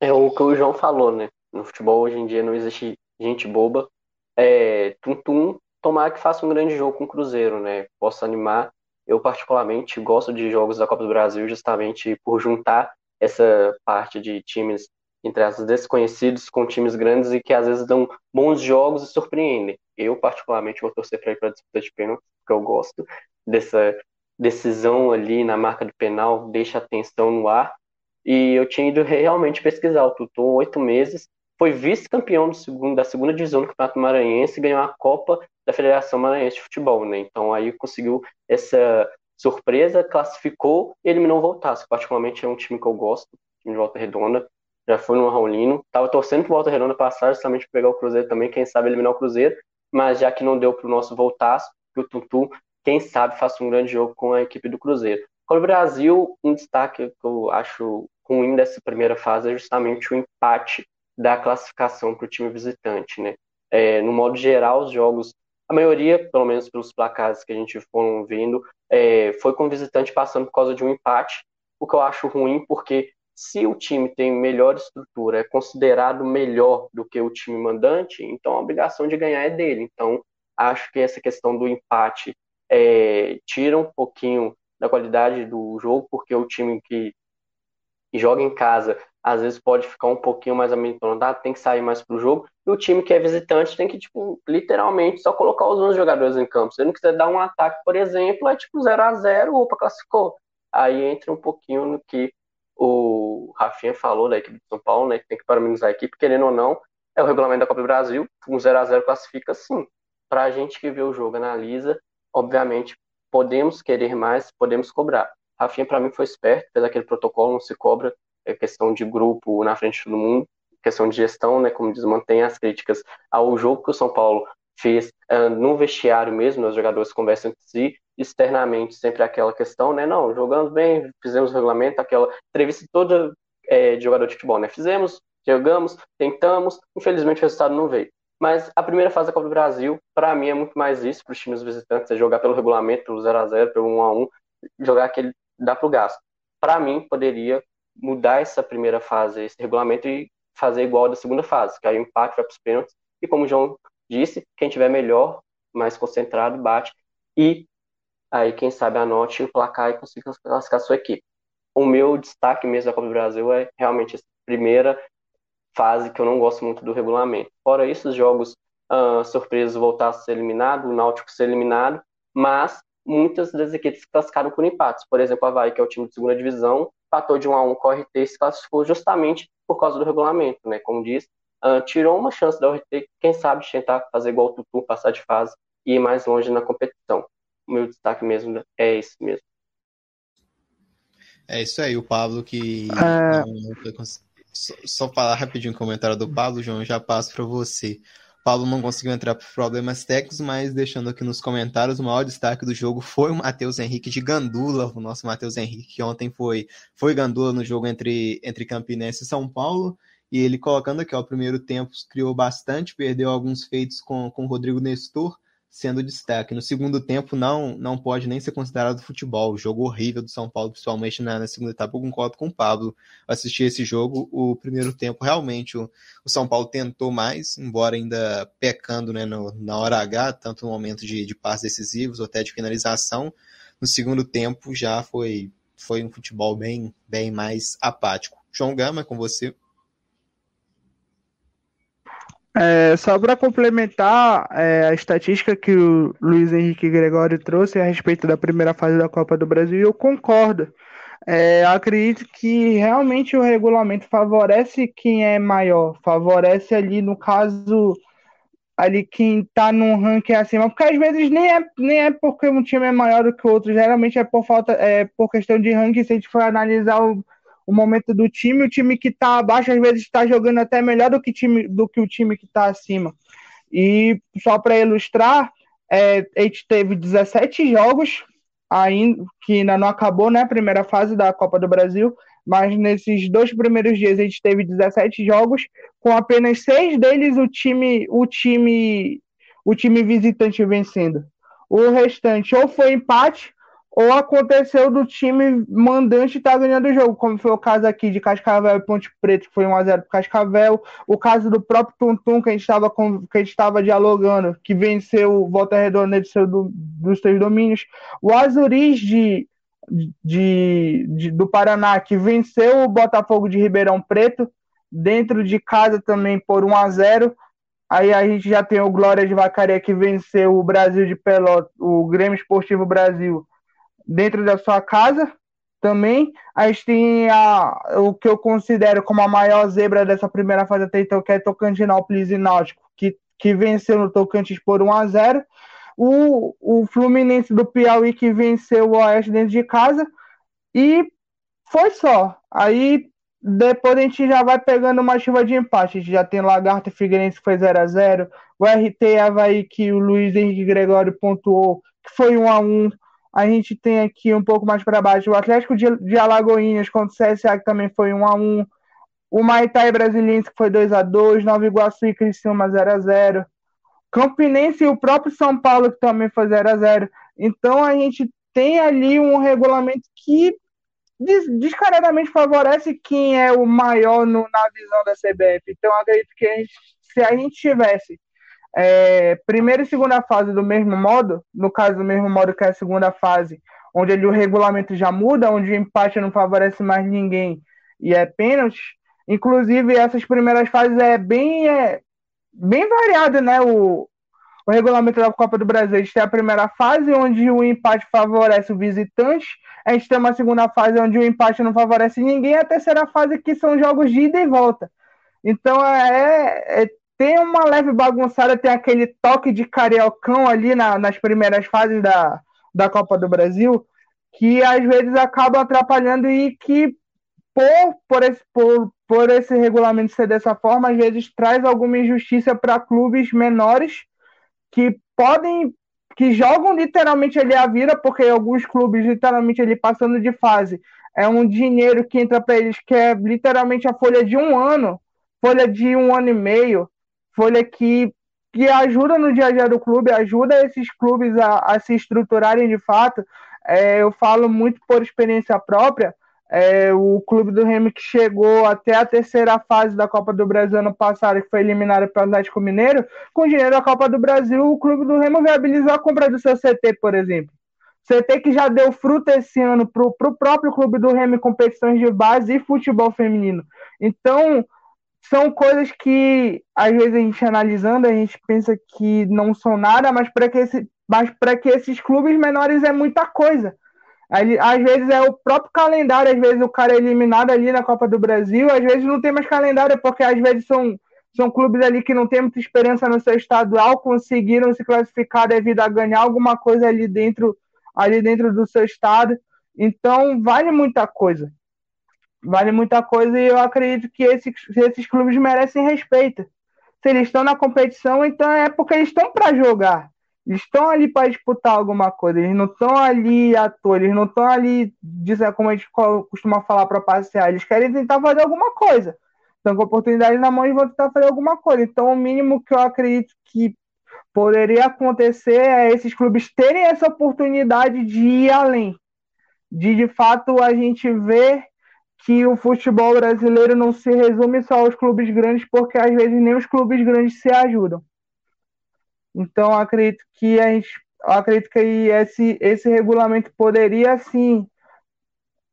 É o que o João falou, né? No futebol hoje em dia não existe gente boba. É, tum tum, tomar que faça um grande jogo com o Cruzeiro, né? Posso animar. Eu particularmente gosto de jogos da Copa do Brasil justamente por juntar essa parte de times entre as desconhecidos com times grandes e que às vezes dão bons jogos e surpreendem. Eu particularmente vou torcer para ir para a disputa de pênalti, porque eu gosto dessa decisão ali na marca do penal, deixa a tensão no ar. E eu tinha ido realmente pesquisar o Tutum oito meses foi vice-campeão da segunda divisão do Campeonato Maranhense e ganhou a Copa da Federação Maranhense de Futebol, né? Então aí conseguiu essa surpresa, classificou eliminou o Voltaço. Particularmente é um time que eu gosto, time de Volta Redonda. Já foi no Raulino. Tava torcendo pro Volta Redonda passar justamente para pegar o Cruzeiro também, quem sabe eliminar o Cruzeiro, mas já que não deu pro nosso Voltaço, que o Tutu, quem sabe faça um grande jogo com a equipe do Cruzeiro. Com o Brasil, um destaque que eu acho ruim dessa primeira fase é justamente o empate da classificação para o time visitante, né? É, no modo geral, os jogos, a maioria, pelo menos pelos placares que a gente foram vendo, é, foi com o visitante passando por causa de um empate, o que eu acho ruim, porque se o time tem melhor estrutura, é considerado melhor do que o time mandante, então a obrigação de ganhar é dele. Então, acho que essa questão do empate é, tira um pouquinho da qualidade do jogo, porque o time que joga em casa às vezes pode ficar um pouquinho mais amedrontado, tem que sair mais pro jogo. E o time que é visitante tem que, tipo, literalmente só colocar os 11 jogadores em campo. Se ele não quiser dar um ataque, por exemplo, é tipo 0 a 0 opa, classificou. Aí entra um pouquinho no que o Rafinha falou da equipe de São Paulo, né, que tem que parabenizar a equipe, querendo ou não, é o regulamento da Copa do Brasil, um 0 a 0 classifica sim. Pra gente que vê o jogo, analisa, obviamente, podemos querer mais, podemos cobrar. Rafinha, para mim, foi esperto, fez aquele protocolo, não se cobra é questão de grupo na frente de todo mundo, questão de gestão, né, como diz, mantém as críticas ao jogo que o São Paulo fez uh, no vestiário mesmo, os jogadores conversam entre si, externamente sempre aquela questão, né, não, jogamos bem, fizemos o regulamento, aquela entrevista toda é, de jogador de futebol, né, fizemos, jogamos, tentamos, infelizmente o resultado não veio. Mas a primeira fase da Copa do Brasil, para mim, é muito mais isso para os times visitantes, é jogar pelo regulamento, pelo 0 a 0 pelo 1 a 1 jogar aquele dá para o gasto. Para mim, poderia mudar essa primeira fase, esse regulamento e fazer igual da segunda fase, que aí o empate vai para os pênaltis. E como o João disse, quem tiver melhor, mais concentrado, bate. E aí, quem sabe, anote o placar e consiga classificar a sua equipe. O meu destaque mesmo da Copa do Brasil é realmente essa primeira fase que eu não gosto muito do regulamento. Fora isso, os jogos uh, surpresos voltar a ser eliminado, o Náutico ser eliminado, mas muitas das equipes classificaram por empates. Por exemplo, a Havaí, que é o time de segunda divisão, empatou de 1 a 1 com o RT e se classificou justamente por causa do regulamento, né? Como diz, uh, tirou uma chance da RT, quem sabe, tentar fazer igual o Tutu, passar de fase e ir mais longe na competição. O meu destaque mesmo é esse mesmo. É isso aí, o Pablo que. É... Só, só falar rapidinho o comentário do Pablo, João, já passo para você. Paulo não conseguiu entrar por problemas técnicos, mas deixando aqui nos comentários, o maior destaque do jogo foi o Matheus Henrique de Gandula, o nosso Matheus Henrique, que ontem foi, foi Gandula no jogo entre, entre Campinense e São Paulo. E ele colocando aqui, ó, o primeiro tempo criou bastante, perdeu alguns feitos com, com o Rodrigo Nestor, sendo destaque. No segundo tempo, não não pode nem ser considerado futebol. Jogo horrível do São Paulo, principalmente na, na segunda etapa, eu concordo com o Pablo. Assisti esse jogo, o primeiro tempo, realmente, o, o São Paulo tentou mais, embora ainda pecando né, no, na hora H, tanto no momento de, de passes decisivos ou até de finalização. No segundo tempo, já foi, foi um futebol bem, bem mais apático. João Gama, com você. É, só para complementar é, a estatística que o Luiz Henrique Gregório trouxe a respeito da primeira fase da Copa do Brasil, eu concordo. É, acredito que realmente o regulamento favorece quem é maior, favorece ali, no caso, ali quem está num ranking acima, porque às vezes nem é, nem é porque um time é maior do que o outro, geralmente é por falta, é por questão de ranking, se a gente for analisar o, o momento do time. O time que está abaixo, às vezes, está jogando até melhor do que, time, do que o time que está acima. E só para ilustrar, é, a gente teve 17 jogos, ainda, que ainda não acabou, né? Primeira fase da Copa do Brasil. Mas nesses dois primeiros dias a gente teve 17 jogos, com apenas seis deles o time, o time, o time visitante vencendo. O restante ou foi empate ou aconteceu do time mandante estar tá ganhando o jogo, como foi o caso aqui de Cascavel e Ponte Preta, que foi 1x0 para Cascavel, o caso do próprio Tuntum, que a gente estava dialogando, que venceu o Volta Redonda venceu do, dos seus domínios, o Azuris de, de, de, do Paraná, que venceu o Botafogo de Ribeirão Preto, dentro de casa também por 1 a 0 Aí a gente já tem o Glória de Vacaria que venceu o Brasil de Pelotas, o Grêmio Esportivo Brasil, dentro da sua casa também. A gente tem a, o que eu considero como a maior zebra dessa primeira fase até então, que é Tocantinópolis e Náutico, que, que venceu no Tocantins por 1 a 0 o, o Fluminense do Piauí que venceu o Oeste dentro de casa e foi só. Aí depois a gente já vai pegando uma chuva de empate. A gente já tem Lagarto e Figueirense que foi 0 a 0 o RT Havaí que o Luiz Henrique Gregório pontuou, que foi 1 a 1 a gente tem aqui um pouco mais para baixo o Atlético de, de Alagoinhas contra o CSA, que também foi 1 a 1 o Maitá e Brasiliense, que foi 2 a 2 Nova Iguaçu e Criciúma 0 a 0 Campinense e o próprio São Paulo, que também foi 0 a 0 Então a gente tem ali um regulamento que descaradamente favorece quem é o maior no, na visão da CBF. Então acredito que a gente, se a gente tivesse é, primeira e segunda fase do mesmo modo, no caso do mesmo modo que é a segunda fase, onde ele, o regulamento já muda, onde o empate não favorece mais ninguém e é pênalti. Inclusive, essas primeiras fases é bem, é, bem variado, né? O, o regulamento da Copa do Brasil. A gente tem a primeira fase, onde o empate favorece o visitante. A gente tem uma segunda fase, onde o empate não favorece ninguém. E a terceira fase, que são jogos de ida e volta. Então, é, é tem uma leve bagunçada, tem aquele toque de cariocão ali na, nas primeiras fases da, da Copa do Brasil, que às vezes acaba atrapalhando e que por, por, esse, por, por esse regulamento ser dessa forma, às vezes traz alguma injustiça para clubes menores que podem, que jogam literalmente ali a vira, porque alguns clubes literalmente ali passando de fase é um dinheiro que entra para eles que é literalmente a folha de um ano, folha de um ano e meio, folha que, que ajuda no dia a dia do clube, ajuda esses clubes a, a se estruturarem de fato. É, eu falo muito por experiência própria. É, o clube do Remo que chegou até a terceira fase da Copa do Brasil ano passado, que foi eliminado pelo Atlético Mineiro, com dinheiro da Copa do Brasil, o clube do Remo viabilizou a compra do seu CT, por exemplo. CT que já deu fruto esse ano para o próprio clube do Remo em competições de base e futebol feminino. Então, são coisas que, às vezes, a gente analisando, a gente pensa que não são nada, mas para que, esse, mas que esses clubes menores é muita coisa. Às vezes é o próprio calendário, às vezes o cara é eliminado ali na Copa do Brasil, às vezes não tem mais calendário, porque às vezes são, são clubes ali que não têm muita experiência no seu estadual, conseguiram se classificar devido a ganhar alguma coisa ali dentro, ali dentro do seu estado. Então, vale muita coisa vale muita coisa e eu acredito que esses, esses clubes merecem respeito. Se eles estão na competição, então é porque eles estão para jogar. Eles estão ali para disputar alguma coisa. Eles não estão ali à toa. Eles não estão ali, dizer, como a gente costuma falar, para passear. Eles querem tentar fazer alguma coisa. Estão com oportunidade na mão e vão tentar fazer alguma coisa. Então, o mínimo que eu acredito que poderia acontecer é esses clubes terem essa oportunidade de ir além. De, de fato, a gente ver que o futebol brasileiro não se resume só aos clubes grandes, porque às vezes nem os clubes grandes se ajudam. Então, acredito que a gente, acredito que esse, esse regulamento poderia, sim,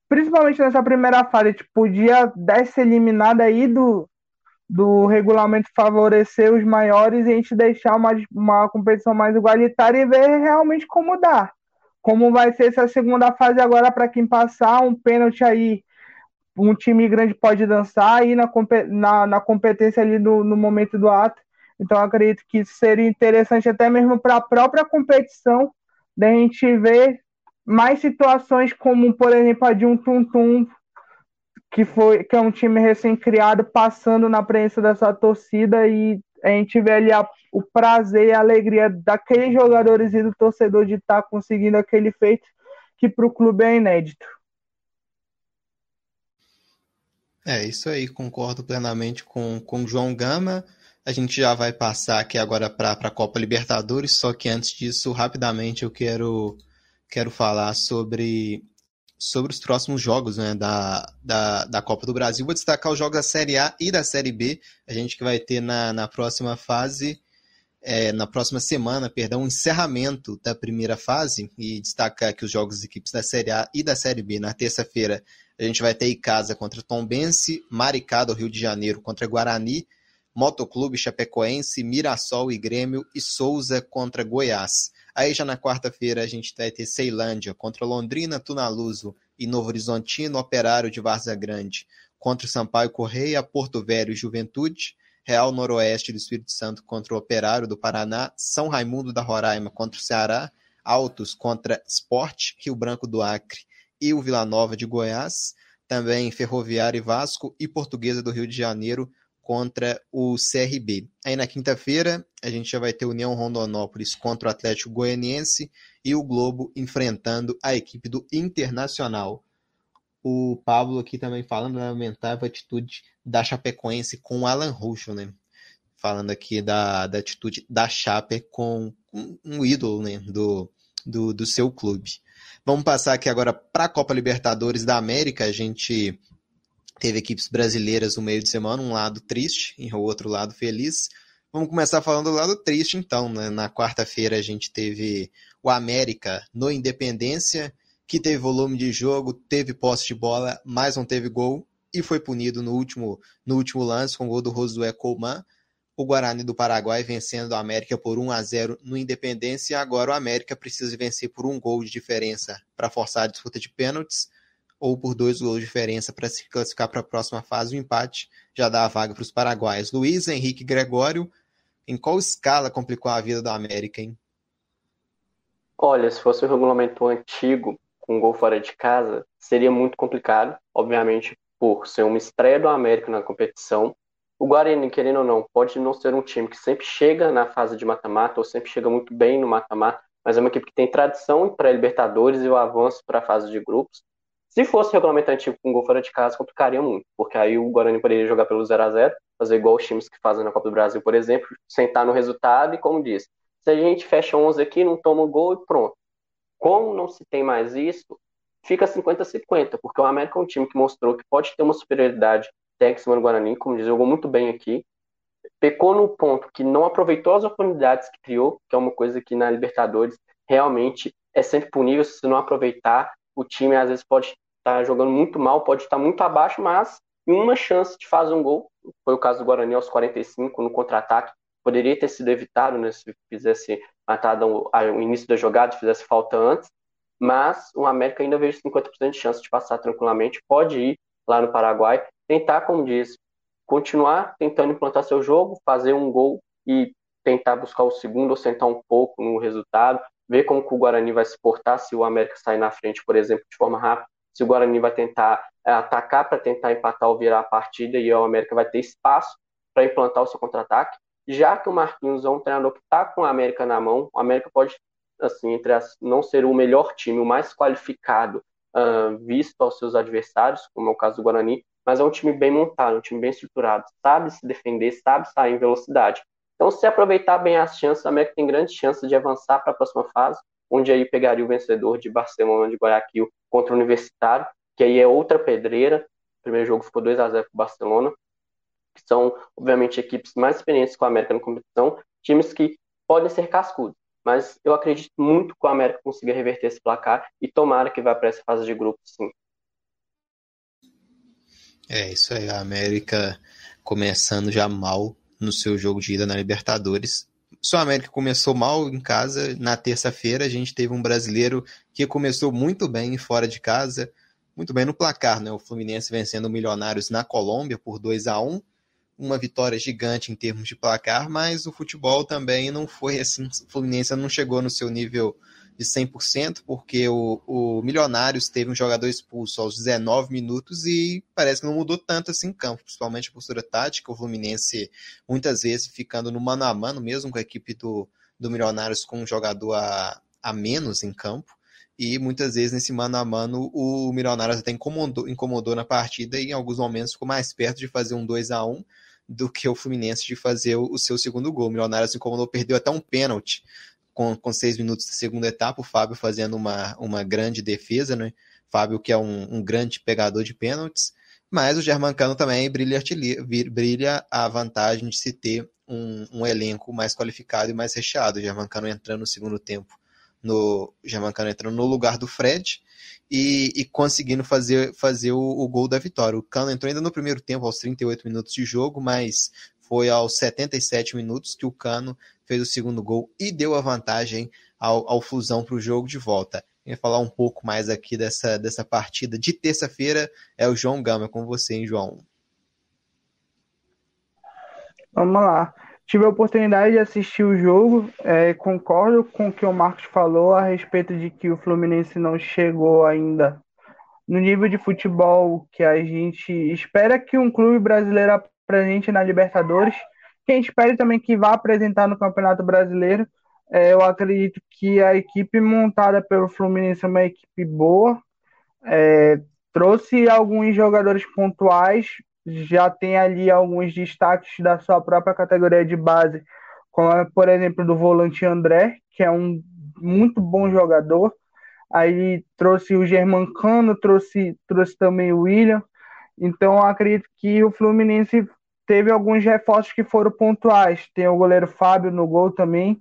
principalmente nessa primeira fase, gente podia dar eliminada aí do, do regulamento favorecer os maiores e a gente deixar uma, uma competição mais igualitária e ver realmente como dá. Como vai ser essa segunda fase agora para quem passar, um pênalti aí um time grande pode dançar e na, na, na competência ali no, no momento do ato. Então, acredito que seria interessante até mesmo para a própria competição da gente ver mais situações como, por exemplo, a de um tum-tum que foi que é um time recém-criado passando na presença dessa torcida e a gente vê ali a, o prazer e a alegria daqueles jogadores e do torcedor de estar tá conseguindo aquele feito que para o clube é inédito. É, isso aí, concordo plenamente com, com o João Gama. A gente já vai passar aqui agora para a Copa Libertadores, só que antes disso, rapidamente, eu quero, quero falar sobre, sobre os próximos jogos né, da, da, da Copa do Brasil. Vou destacar os jogos da Série A e da Série B. A gente que vai ter na, na próxima fase, é, na próxima semana, perdão, o encerramento da primeira fase e destacar aqui os jogos das equipes da Série A e da Série B. Na terça-feira, a gente vai ter Icasa contra Tombense, Maricá do Rio de Janeiro contra Guarani, Motoclube Chapecoense, Mirassol e Grêmio e Souza contra Goiás. Aí já na quarta-feira a gente vai ter Ceilândia contra Londrina, Tunaluso e Novo Horizontino, Operário de Varza Grande contra Sampaio Correia, Porto Velho e Juventude, Real Noroeste do Espírito Santo contra o Operário do Paraná, São Raimundo da Roraima contra o Ceará, Altos contra Sport, Rio Branco do Acre e o Vila Nova de Goiás, também Ferroviário e Vasco e Portuguesa do Rio de Janeiro contra o CRB. Aí na quinta-feira a gente já vai ter União Rondonópolis contra o Atlético Goianiense e o Globo enfrentando a equipe do Internacional. O Pablo aqui também falando da lamentável atitude da Chapecoense com o Alan Ruschel, né? Falando aqui da, da atitude da Chape com um, um ídolo né? do, do, do seu clube. Vamos passar aqui agora para a Copa Libertadores da América. A gente teve equipes brasileiras no meio de semana, um lado triste e o outro lado feliz. Vamos começar falando do lado triste, então. Né? Na quarta-feira a gente teve o América no Independência, que teve volume de jogo, teve posse de bola, mas não teve gol e foi punido no último, no último lance com o gol do Josué Colman o Guarani do Paraguai vencendo o América por 1 a 0 no Independência e agora o América precisa vencer por um gol de diferença para forçar a disputa de pênaltis ou por dois gols de diferença para se classificar para a próxima fase. O empate já dá a vaga para os paraguaios. Luiz Henrique Gregório, em qual escala complicou a vida do América, hein? Olha, se fosse o regulamento antigo, com gol fora de casa, seria muito complicado, obviamente, por ser uma estreia do América na competição o Guarani, querendo ou não, pode não ser um time que sempre chega na fase de mata-mata ou sempre chega muito bem no mata-mata, mas é uma equipe que tem tradição para Libertadores e o avanço para a fase de grupos. Se fosse regulamento antigo com gol fora de casa, complicaria muito, porque aí o Guarani poderia jogar pelo 0 a 0 fazer igual os times que fazem na Copa do Brasil, por exemplo, sentar no resultado e, como disse, se a gente fecha 11 aqui, não toma gol e pronto. Como não se tem mais isso, fica 50-50, porque o América é um time que mostrou que pode ter uma superioridade do Guarani, como diz, jogou muito bem aqui. Pecou no ponto que não aproveitou as oportunidades que criou, que é uma coisa que na Libertadores realmente é sempre punível. Se não aproveitar. O time às vezes pode estar jogando muito mal, pode estar muito abaixo, mas em uma chance de fazer um gol, foi o caso do Guarani aos 45 no contra-ataque, poderia ter sido evitado né, se fizesse matado o início da jogada, fizesse falta antes, mas o América ainda vejo 50% de chance de passar tranquilamente, pode ir lá no Paraguai tentar, como disse, continuar tentando implantar seu jogo, fazer um gol e tentar buscar o segundo ou sentar um pouco no resultado, ver como o Guarani vai se portar se o América sair na frente, por exemplo, de forma rápida, se o Guarani vai tentar é, atacar para tentar empatar ou virar a partida e o América vai ter espaço para implantar o seu contra-ataque, já que o Marquinhos é um treinador que está com o América na mão, o América pode, assim, entre as, não ser o melhor time, o mais qualificado, uh, visto aos seus adversários, como é o caso do Guarani, mas é um time bem montado, um time bem estruturado, sabe se defender, sabe sair em velocidade. Então, se aproveitar bem as chances, a América tem grandes chances de avançar para a próxima fase, onde aí pegaria o vencedor de Barcelona de Guayaquil contra o Universitário, que aí é outra pedreira. O primeiro jogo ficou 2 a 0 para o Barcelona, que são, obviamente, equipes mais experientes com a América na competição, times que podem ser cascudos. Mas eu acredito muito que o América consiga reverter esse placar e tomara que vá para essa fase de grupos, sim. É, isso aí, a América começando já mal no seu jogo de ida na Libertadores. Só a América começou mal em casa. Na terça-feira a gente teve um brasileiro que começou muito bem fora de casa, muito bem no placar, né? O Fluminense vencendo o Milionários na Colômbia por 2 a 1 uma vitória gigante em termos de placar, mas o futebol também não foi assim. O Fluminense não chegou no seu nível de 100%, porque o, o Milionários teve um jogador expulso aos 19 minutos e parece que não mudou tanto assim em campo, principalmente a postura tática. O Fluminense muitas vezes ficando no mano a mano, mesmo com a equipe do, do Milionários com um jogador a, a menos em campo. E muitas vezes nesse mano a mano o Milionários até incomodou, incomodou na partida e em alguns momentos ficou mais perto de fazer um 2 a 1 do que o Fluminense de fazer o, seu segundo gol. O Milionários incomodou, perdeu até um pênalti com, com seis minutos da segunda etapa, o Fábio fazendo uma, uma grande defesa, né? Fábio que é um, um grande pegador de pênaltis, mas o Germancano também brilha, brilha a vantagem de se ter um, um, elenco mais qualificado e mais recheado. O Germancano entrando no segundo tempo, no Germancano entrando no lugar do Fred e, e conseguindo fazer, fazer o, o, gol da vitória. O Cano entrou ainda no primeiro tempo, aos 38 minutos de jogo, mas foi aos 77 minutos que o Cano fez o segundo gol e deu a vantagem ao, ao Fusão para o jogo de volta. Quem falar um pouco mais aqui dessa, dessa partida de terça-feira é o João Gama, com você, hein, João? Vamos lá. Tive a oportunidade de assistir o jogo, é, concordo com o que o Marcos falou a respeito de que o Fluminense não chegou ainda no nível de futebol que a gente espera que um clube brasileiro apresente na Libertadores quem espere também que vá apresentar no Campeonato Brasileiro. É, eu acredito que a equipe montada pelo Fluminense é uma equipe boa. É, trouxe alguns jogadores pontuais, já tem ali alguns destaques da sua própria categoria de base, como por exemplo do volante André, que é um muito bom jogador. Aí trouxe o Germancano, trouxe, trouxe também o William. Então acredito que o Fluminense teve alguns reforços que foram pontuais. Tem o goleiro Fábio no gol também,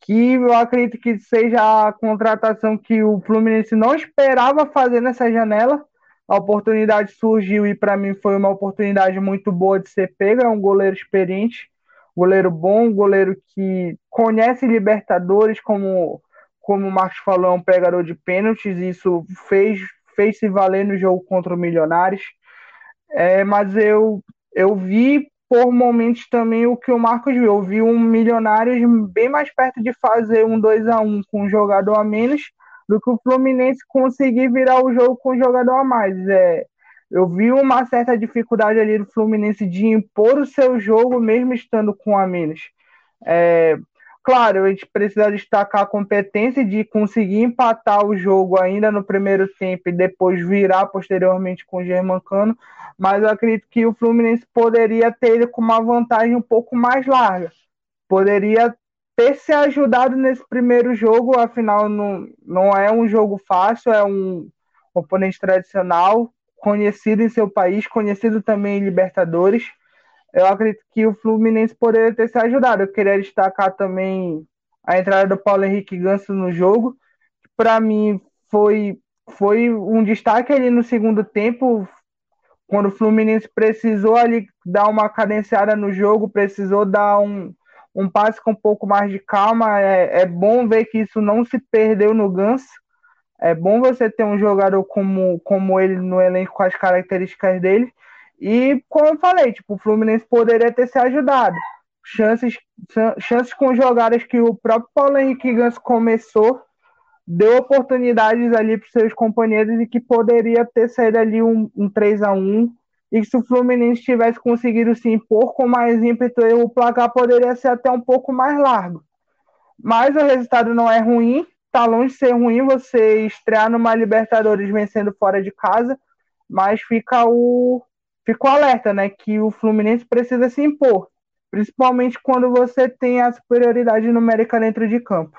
que eu acredito que seja a contratação que o Fluminense não esperava fazer nessa janela. A oportunidade surgiu e para mim foi uma oportunidade muito boa de ser pega. É um goleiro experiente, goleiro bom, goleiro que conhece Libertadores, como, como o Marcos falou, é um pegador de pênaltis. Isso fez, fez se valer no jogo contra o Milionários. É, mas eu eu vi por momentos também o que o Marcos viu. Eu vi um Milionários bem mais perto de fazer um 2 a 1 com um jogador a menos do que o Fluminense conseguir virar o jogo com um jogador a mais. É, eu vi uma certa dificuldade ali do Fluminense de impor o seu jogo mesmo estando com a menos. É, claro, a gente precisa destacar a competência de conseguir empatar o jogo ainda no primeiro tempo e depois virar posteriormente com o Germancano, mas eu acredito que o Fluminense poderia ter ele com uma vantagem um pouco mais larga. Poderia ter se ajudado nesse primeiro jogo, afinal não, não é um jogo fácil, é um oponente tradicional, conhecido em seu país, conhecido também em Libertadores. Eu acredito que o Fluminense poderia ter se ajudado. Eu queria destacar também a entrada do Paulo Henrique Ganso no jogo. Para mim foi foi um destaque ali no segundo tempo, quando o Fluminense precisou ali dar uma cadenciada no jogo, precisou dar um, um passe com um pouco mais de calma. É, é bom ver que isso não se perdeu no Ganso. É bom você ter um jogador como, como ele no elenco com as características dele. E, como eu falei, tipo, o Fluminense poderia ter se ajudado. Chances, chances com jogadas que o próprio Paulo Henrique Ganso começou deu oportunidades ali para seus companheiros e que poderia ter saído ali um, um 3 a 1 e que se o Fluminense tivesse conseguido se impor com mais ímpeto, o placar poderia ser até um pouco mais largo. Mas o resultado não é ruim, tá longe de ser ruim você estrear numa Libertadores vencendo fora de casa, mas fica o fica o alerta, né, que o Fluminense precisa se impor, principalmente quando você tem a superioridade numérica dentro de campo.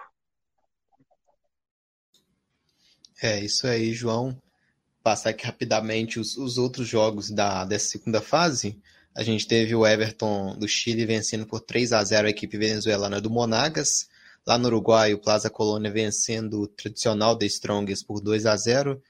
É, isso aí, João. Passar aqui rapidamente os, os outros jogos da, dessa segunda fase. A gente teve o Everton do Chile vencendo por 3 a 0 a equipe venezuelana do Monagas. Lá no Uruguai, o Plaza Colônia vencendo o tradicional The Strongest por 2 a 0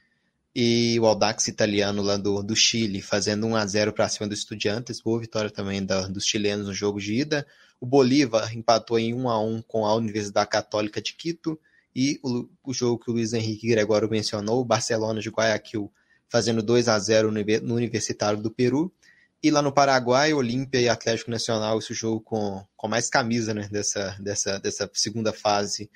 e o Audax italiano lá do, do Chile fazendo 1 a 0 para cima do Estudiantes. Boa vitória também da, dos chilenos no jogo de ida. O Bolívar empatou em 1 a 1 com a Universidade Católica de Quito. E o, o jogo que o Luiz Henrique Gregório mencionou, o Barcelona de Guayaquil fazendo 2 a 0 no, no Universitário do Peru. E lá no Paraguai, Olímpia e Atlético Nacional, esse jogo com, com mais camisa né, dessa, dessa, dessa segunda fase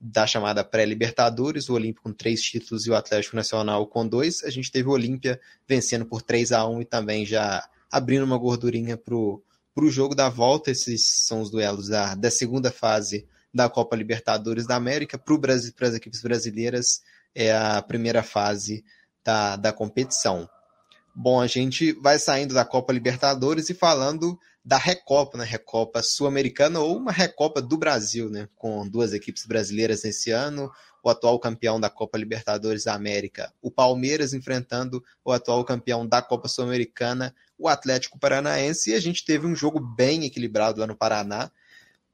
da chamada pré-Libertadores, o Olímpico com três títulos e o Atlético Nacional com dois. A gente teve o Olímpia vencendo por 3 a 1 e também já abrindo uma gordurinha para o jogo da volta. Esses são os duelos da, da segunda fase da Copa Libertadores da América. Para as equipes brasileiras, é a primeira fase da, da competição. Bom, a gente vai saindo da Copa Libertadores e falando da Recopa, né? Recopa Sul-Americana ou uma Recopa do Brasil, né? Com duas equipes brasileiras nesse ano, o atual campeão da Copa Libertadores da América, o Palmeiras enfrentando o atual campeão da Copa Sul-Americana, o Atlético Paranaense, e a gente teve um jogo bem equilibrado lá no Paraná,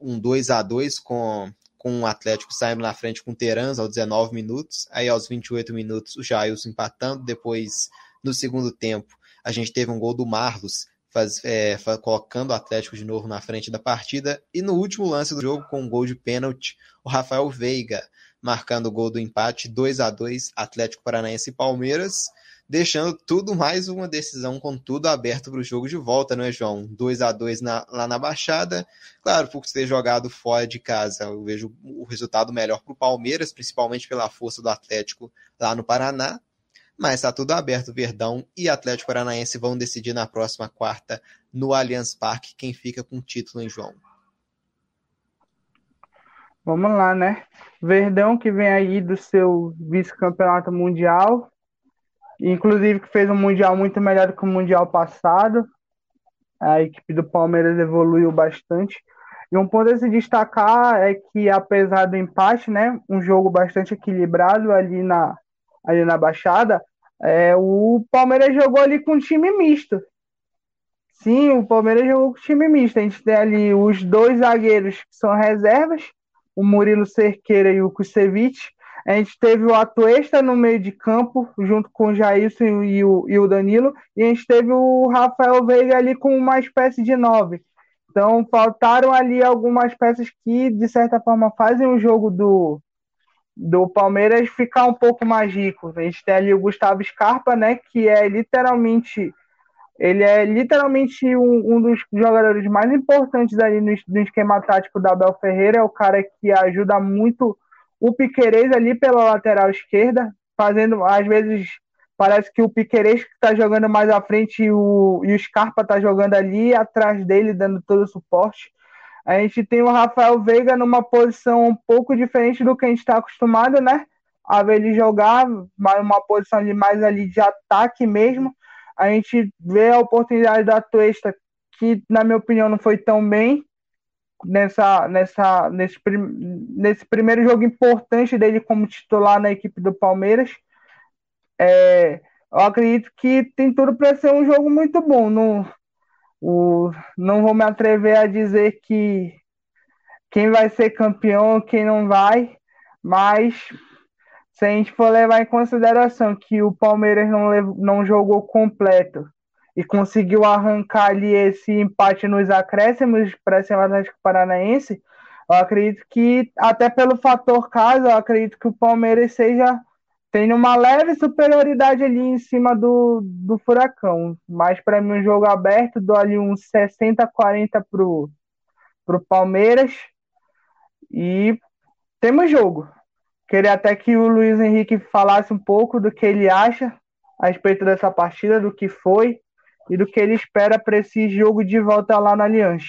um 2 a 2 com com o Atlético saindo na frente com o Terans aos 19 minutos, aí aos 28 minutos o Jailson empatando, depois no segundo tempo a gente teve um gol do Marlos faz, é, colocando o Atlético de novo na frente da partida, e no último lance do jogo com um gol de pênalti, o Rafael Veiga marcando o gol do empate 2 a 2 Atlético Paranaense e Palmeiras, deixando tudo mais uma decisão com tudo aberto para o jogo de volta, não é, João? 2 a 2 na, lá na Baixada. Claro, por ter jogado fora de casa, eu vejo o resultado melhor para o Palmeiras, principalmente pela força do Atlético lá no Paraná. Mas está tudo aberto. Verdão e Atlético Paranaense vão decidir na próxima quarta no Allianz Parque quem fica com o título, em João? Vamos lá, né? Verdão que vem aí do seu vice-campeonato mundial, inclusive que fez um mundial muito melhor do que o mundial passado. A equipe do Palmeiras evoluiu bastante. E um ponto a se destacar é que, apesar do empate, né, um jogo bastante equilibrado ali na, ali na Baixada, é, o Palmeiras jogou ali com time misto. Sim, o Palmeiras jogou com time misto. A gente tem ali os dois zagueiros que são reservas, o Murilo Cerqueira e o Kusevich. A gente teve o Atuesta no meio de campo, junto com o Jailson e o, e o Danilo. E a gente teve o Rafael Veiga ali com uma espécie de nove. Então, faltaram ali algumas peças que, de certa forma, fazem o jogo do, do Palmeiras ficar um pouco mais rico. A gente tem ali o Gustavo Scarpa, né, que é literalmente ele é literalmente um, um dos jogadores mais importantes ali no, no, esquema tático da Abel Ferreira, é o cara que ajuda muito o Piquerez ali pela lateral esquerda, fazendo, às vezes, parece que o Piquerez que está jogando mais à frente e o, e o Scarpa está jogando ali atrás dele, dando todo o suporte. A gente tem o Rafael Veiga numa posição um pouco diferente do que a gente está acostumado, né? A ver ele jogar, uma posição ali mais ali de ataque mesmo. A gente vê a oportunidade da Tuesta, que na minha opinião não foi tão bem, nessa, nessa, nesse, nesse primeiro jogo importante dele como titular na equipe do Palmeiras. É, eu acredito que tem tudo para ser um jogo muito bom. Não, o, não vou me atrever a dizer que quem vai ser campeão, quem não vai, mas se a gente for levar em consideração que o Palmeiras não, não jogou completo e conseguiu arrancar ali esse empate nos acréscimos para cima do Atlético Paranaense, eu acredito que, até pelo fator casa, eu acredito que o Palmeiras seja tem uma leve superioridade ali em cima do, do Furacão. Mas para mim, um jogo aberto, dou ali uns 60-40 pro, pro Palmeiras. E temos jogo. Queria até que o Luiz Henrique falasse um pouco do que ele acha a respeito dessa partida, do que foi e do que ele espera para esse jogo de volta lá na Aliança.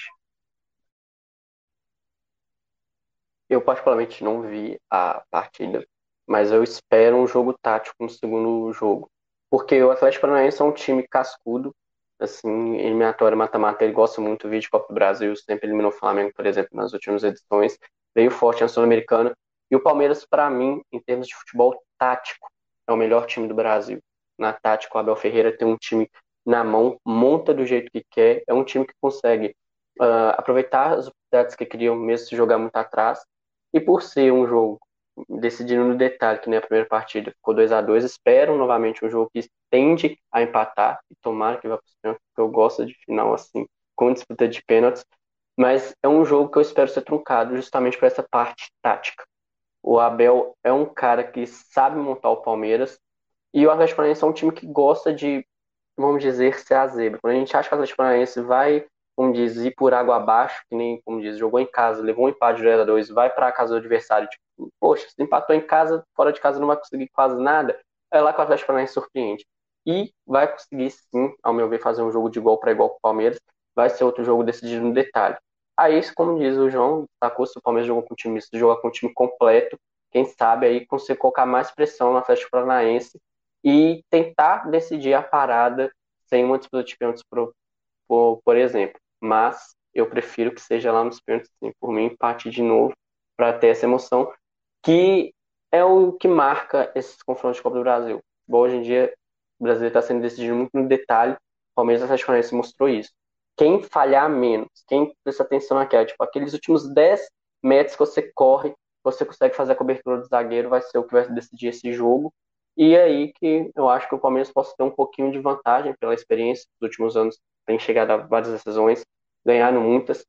Eu particularmente não vi a partida, mas eu espero um jogo tático no segundo jogo, porque o Atlético Paranaense é um time cascudo, assim, eliminatório mata-mata, ele gosta muito de Copa do Brasil, sempre eliminou o Flamengo, por exemplo, nas últimas edições, veio forte na Sul-Americana, e o Palmeiras, para mim, em termos de futebol tático, é o melhor time do Brasil. Na tática, o Abel Ferreira tem um time na mão, monta do jeito que quer, é um time que consegue uh, aproveitar as oportunidades que criam, mesmo se jogar muito atrás, e por ser um jogo decidindo no detalhe, que nem a primeira partida ficou 2 a 2 espero novamente um jogo que tende a empatar, e tomara que vá para o pênaltis, porque eu gosto de final assim, com disputa de pênaltis, mas é um jogo que eu espero ser truncado justamente por essa parte tática. O Abel é um cara que sabe montar o Palmeiras, e o Atlético Paranaense é um time que gosta de vamos dizer, ser a zebra. Quando a gente acha que o Atlético Paranaense vai como diz, ir por água abaixo, que nem, como diz, jogou em casa, levou um empate de 2, vai para a casa do adversário, tipo, poxa, se empatou em casa, fora de casa não vai conseguir quase nada, é lá que o Atlético Paranaense surpreende. E vai conseguir, sim, ao meu ver, fazer um jogo de igual para igual com o Palmeiras, vai ser outro jogo decidido no detalhe. Aí, como diz o João, destacou se o Palmeiras jogou com o time misto, jogar com o time completo, quem sabe aí conseguir colocar mais pressão no Atlético Paranaense e tentar decidir a parada sem uma disputa de pênaltis, por, por, por exemplo. Mas eu prefiro que seja lá nos pênaltis, sim, por mim, empate de novo, para ter essa emoção, que é o que marca esses confrontos de Copa do Brasil. Bom, hoje em dia, o Brasil está sendo decidido muito no detalhe, o Palmeiras e Atlético Paranaense mostrou isso. Quem falhar menos, quem presta atenção naquela, tipo, aqueles últimos 10 metros que você corre, você consegue fazer a cobertura do zagueiro, vai ser o que vai decidir esse jogo. E é aí que eu acho que o Palmeiras possa ter um pouquinho de vantagem pela experiência dos últimos anos, tem chegado a várias decisões, ganhando muitas.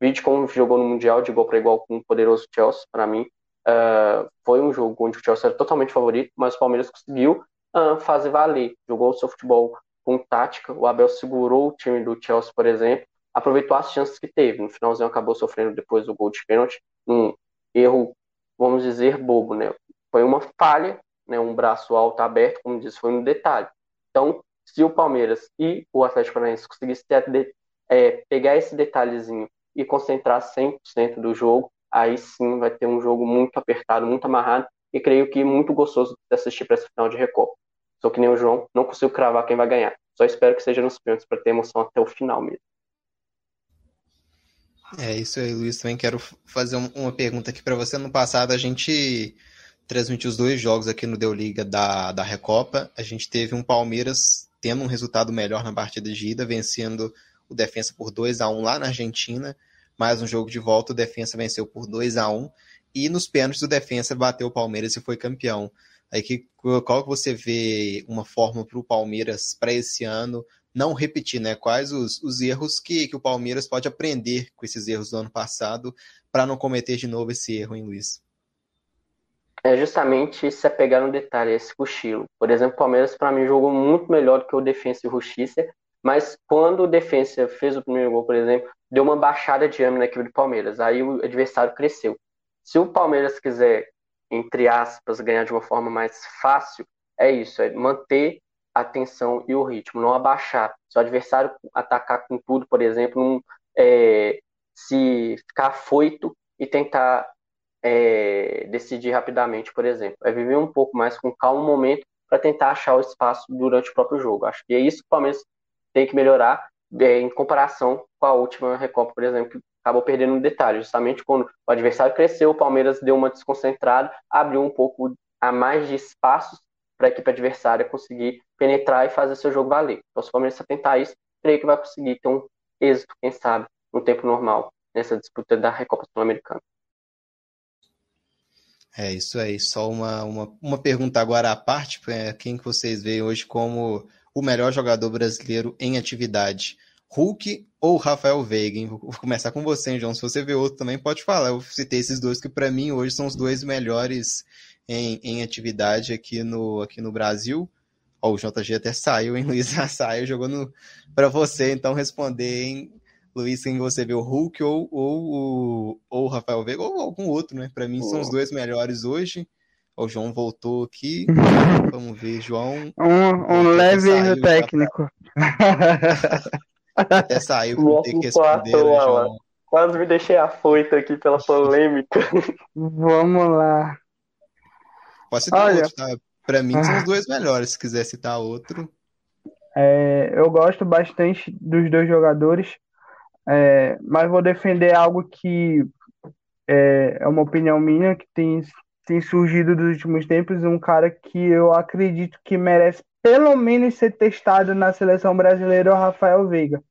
Vídeo como jogou no Mundial de igual para igual com o poderoso Chelsea, para mim, uh, foi um jogo onde o Chelsea era totalmente favorito, mas o Palmeiras conseguiu uh, fazer valer, jogou o seu futebol com tática. O Abel segurou o time do Chelsea, por exemplo, aproveitou as chances que teve. No finalzinho acabou sofrendo depois do gol de pênalti, um erro, vamos dizer, bobo, né? Foi uma falha, né? Um braço alto aberto, como disse, foi um detalhe. Então, se o Palmeiras e o Atlético Paranaense conseguissem é, pegar esse detalhezinho e concentrar 100% do jogo, aí sim vai ter um jogo muito apertado, muito amarrado e creio que muito gostoso de assistir para essa final de Recopa. Sou que nem o João, não consigo cravar quem vai ganhar. Só espero que seja nos pênaltis para ter emoção até o final mesmo. É isso aí, Luiz. Também quero fazer uma pergunta aqui para você. No passado, a gente transmitiu os dois jogos aqui no Deu Liga da, da Recopa. A gente teve um Palmeiras tendo um resultado melhor na partida de ida, vencendo o Defensa por 2 a 1 lá na Argentina. Mais um jogo de volta, o Defensa venceu por 2 a 1 E nos pênaltis, o Defensa bateu o Palmeiras e foi campeão. Aí que, qual que você vê uma forma para o Palmeiras para esse ano não repetir, né? Quais os, os erros que, que o Palmeiras pode aprender com esses erros do ano passado para não cometer de novo esse erro, hein, Luiz? É justamente se apegar no detalhe, esse cochilo. Por exemplo, o Palmeiras, para mim, jogou muito melhor do que o Defensa e o Justiça, mas quando o Defensa fez o primeiro gol, por exemplo, deu uma baixada de ânimo na equipe do Palmeiras. Aí o adversário cresceu. Se o Palmeiras quiser, entre aspas, ganhar de uma forma mais fácil, é isso, é manter a atenção e o ritmo, não abaixar. Se o adversário atacar com tudo, por exemplo, não é, se ficar afoito e tentar é, decidir rapidamente, por exemplo. É viver um pouco mais com calma um momento para tentar achar o espaço durante o próprio jogo. Acho que é isso que o Palmeiras tem que melhorar é, em comparação com a última Recopa, por exemplo, que acabou perdendo um detalhe. Justamente quando o adversário cresceu, o Palmeiras deu uma desconcentrada, abriu um pouco a mais de espaços para a equipe adversária conseguir penetrar e fazer seu jogo valer. Então, se o Palmeiras tentar isso, creio que vai conseguir ter um êxito, quem sabe, no tempo normal, nessa disputa da Recopa Sul-Americana. É isso aí. Só uma, uma, uma pergunta agora à parte: é, quem que vocês veem hoje como o melhor jogador brasileiro em atividade? Hulk ou Rafael Veiga? Vou começar com você, hein, João. Se você vê outro também, pode falar. Eu citei esses dois que, para mim, hoje são os dois melhores em, em atividade aqui no, aqui no Brasil. O JG até saiu, hein, (laughs) Luiz? Já saiu, jogando para você, então, responder, hein, Luiz, quem você vê, o Hulk ou, ou, ou o Rafael Veiga, ou algum outro, né? Para mim, são os dois melhores hoje. O João voltou aqui. (laughs) Vamos ver, João. Um, um leve erro técnico. (laughs) (laughs) Até saiu por ter que responder, né, João? Quase me deixei afoito aqui pela polêmica. Vamos lá. Pode citar Olha, outro, tá? Pra mim são os dois melhores, se quiser citar outro. É, eu gosto bastante dos dois jogadores, é, mas vou defender algo que é, é, uma opinião minha, que tem, tem surgido nos últimos tempos, um cara que eu acredito que merece pelo menos ser testado na seleção brasileira, é o Rafael Veiga.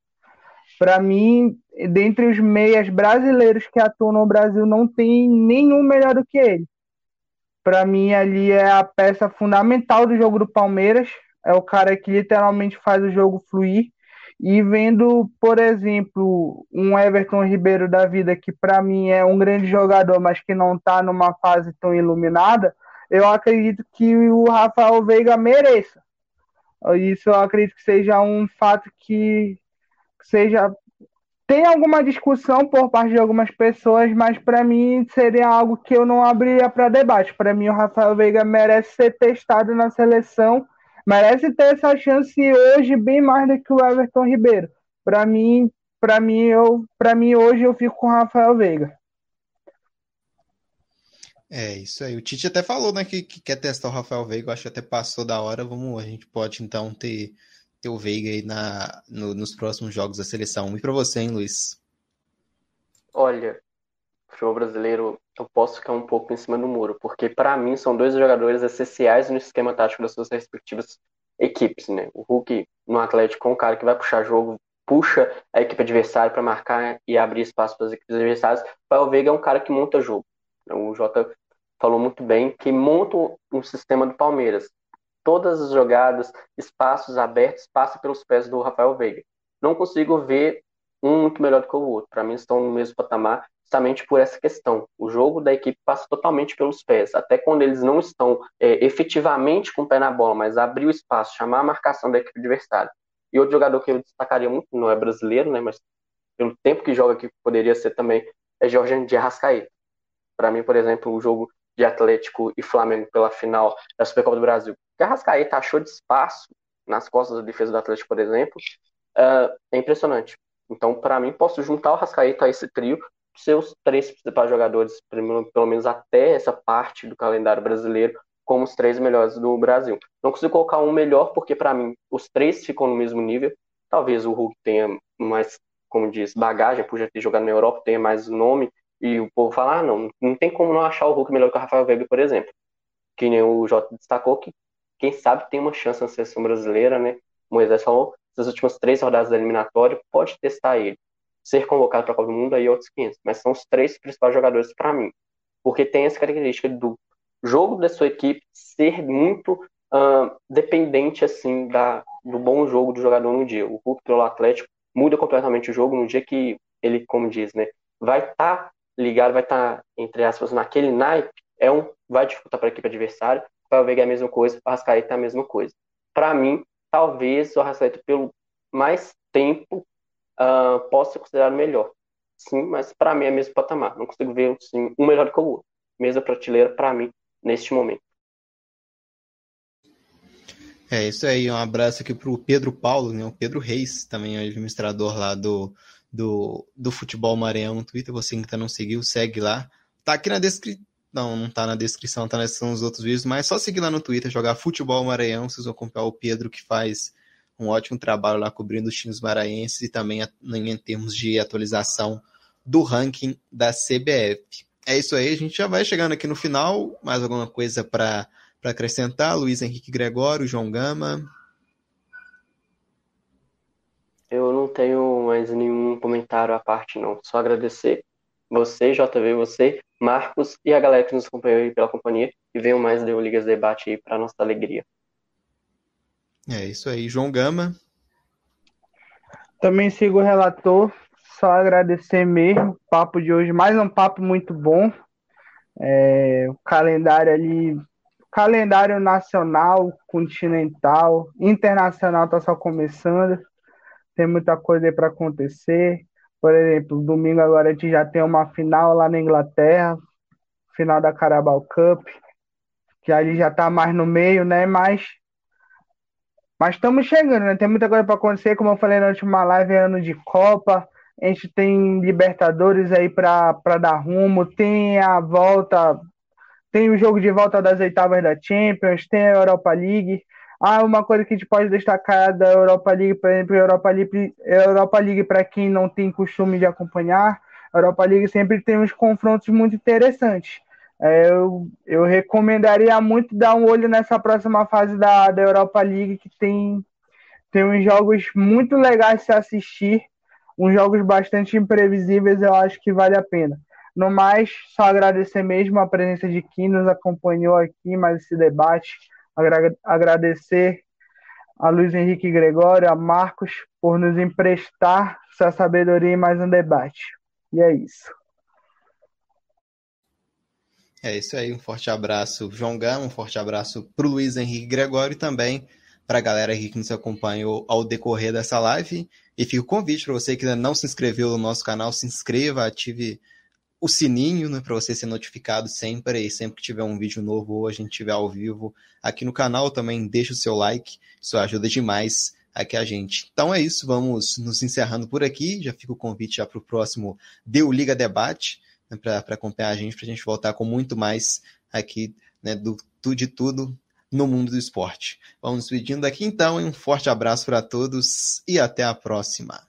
Para mim, dentre os meias brasileiros que atuam no Brasil, não tem nenhum melhor do que ele para mim ali é a peça fundamental do jogo do Palmeiras. É o cara que literalmente faz o jogo fluir. E vendo, por exemplo, um Everton Ribeiro da vida, que para mim é um grande jogador, mas que não está numa fase tão iluminada, eu acredito que o Rafael Veiga mereça. Isso eu acredito que seja um fato que seja tem alguma discussão por parte de algumas pessoas, mas para mim seria algo que eu não abriria para debate. Para mim, o Rafael Veiga merece ser testado na seleção, merece ter essa chance hoje bem mais do que o Everton Ribeiro. Para mim, para mim, eu, para mim hoje eu fico com o Rafael Veiga. É, isso aí. O Tite até falou, né, que, que quer testar o Rafael Veiga. Eu acho que até passou da hora. Vamos, a gente pode então ter ter o Veiga aí na, no, nos próximos jogos da seleção. E para você, hein, Luiz? Olha, futebol brasileiro eu posso ficar um pouco em cima do muro, porque para mim são dois jogadores essenciais no esquema tático das suas respectivas equipes, né? O Hulk no Atlético é um cara que vai puxar jogo, puxa a equipe adversária para marcar e abrir espaço para as equipes adversárias. O Veiga é um cara que monta jogo. O Jota falou muito bem que monta um sistema do Palmeiras todas as jogadas, espaços abertos, passa pelos pés do Rafael Veiga. Não consigo ver um muito melhor do que o outro. Para mim, estão no mesmo patamar, justamente por essa questão. O jogo da equipe passa totalmente pelos pés. Até quando eles não estão é, efetivamente com o pé na bola, mas abrir o espaço, chamar a marcação da equipe adversária. E outro jogador que eu destacaria muito, não é brasileiro, né, mas pelo tempo que joga aqui, poderia ser também, é Jorge de Arrascaeta. Para mim, por exemplo, o jogo de Atlético e Flamengo pela final da Supercopa do Brasil, que a Rascaeta achou de espaço nas costas da defesa do Atlético, por exemplo, uh, é impressionante. Então, para mim, posso juntar o Rascaeta a esse trio, seus três principais jogadores, pelo, menos até essa parte do calendário brasileiro, como os três melhores do Brasil. Não consigo colocar um melhor, porque para mim os três ficam no mesmo nível. Talvez o Hulk tenha mais, como diz, bagagem, por já ter jogado na Europa, tenha mais nome, e o povo fala, ah, não, não tem como não achar o Hulk melhor que o Rafael Veiga, por exemplo. Que nem o Jota destacou, que quem sabe tem uma chance na seleção brasileira, né? O Moisés falou, nas últimas três rodadas da eliminatória, pode testar ele. Ser convocado para a Copa do Mundo aí outros 500, mas são os três principais jogadores para mim. Porque tem essa característica do jogo da sua equipe ser muito uh, dependente, assim, da, do bom jogo do jogador no dia. O Hulk pelo Atlético muda completamente o jogo no dia que ele, como diz, né, vai estar tá ligado, vai estar, tá, entre aspas, naquele naipe, é um, vai dificultar para a equipe adversária. O Veiga é a mesma coisa, o Arrascaeta é a mesma coisa. Para mim, talvez o Arrascaeta, pelo mais tempo, uh, possa ser considerado melhor. Sim, mas para mim é mesmo patamar. Não consigo ver assim, um melhor que o outro. Mesma prateleira para mim, neste momento. É isso aí, um abraço aqui para o Pedro Paulo, né? o Pedro Reis, também é administrador lá do, do, do Futebol Maranhão no Twitter. Você ainda não seguiu, segue lá. Tá aqui na descrição. Não, não tá na descrição, tá nos outros vídeos, mas só seguir lá no Twitter, jogar Futebol Maranhão, vocês vão acompanhar o Pedro que faz um ótimo trabalho lá cobrindo os times maranhenses e também em termos de atualização do ranking da CBF. É isso aí, a gente já vai chegando aqui no final. Mais alguma coisa para acrescentar? Luiz Henrique Gregório, João Gama. Eu não tenho mais nenhum comentário à parte, não. Só agradecer você, JV, você, Marcos e a galera que nos acompanhou aí pela companhia. E venham mais Deu Ligas Debate aí para nossa alegria. É isso aí, João Gama. Também sigo o relator. Só agradecer mesmo. O papo de hoje, mais um papo muito bom. É, o calendário ali calendário nacional, continental, internacional está só começando tem muita coisa aí para acontecer. Por exemplo, domingo agora a gente já tem uma final lá na Inglaterra, final da Carabao Cup, que ali já está mais no meio, né? Mas mas estamos chegando, né? Tem muita coisa para acontecer, como eu falei na última live, é ano de Copa. A gente tem Libertadores aí para dar rumo, tem a volta, tem o jogo de volta das oitavas da Champions, tem a Europa League. Ah, uma coisa que a gente pode destacar da Europa League, por exemplo, Europa League, Europa League para quem não tem costume de acompanhar, Europa League sempre tem uns confrontos muito interessantes. É, eu, eu recomendaria muito dar um olho nessa próxima fase da, da Europa League, que tem, tem uns jogos muito legais se assistir, uns jogos bastante imprevisíveis, eu acho que vale a pena. No mais, só agradecer mesmo a presença de quem nos acompanhou aqui, mais esse debate agradecer a Luiz Henrique Gregório, a Marcos, por nos emprestar sua sabedoria em mais um debate. E é isso. É isso aí, um forte abraço, João Gama, um forte abraço para o Luiz Henrique Gregório e também para a galera aqui que nos acompanhou ao decorrer dessa live. E fica o convite para você que ainda não se inscreveu no nosso canal, se inscreva, ative o sininho né, para você ser notificado sempre e sempre que tiver um vídeo novo ou a gente tiver ao vivo aqui no canal também deixa o seu like, isso ajuda demais aqui a gente. Então é isso, vamos nos encerrando por aqui. Já fica o convite já para o próximo Deu Liga Debate, para acompanhar a gente, para a gente voltar com muito mais aqui né, do, de tudo no mundo do esporte. Vamos pedindo aqui então, um forte abraço para todos e até a próxima.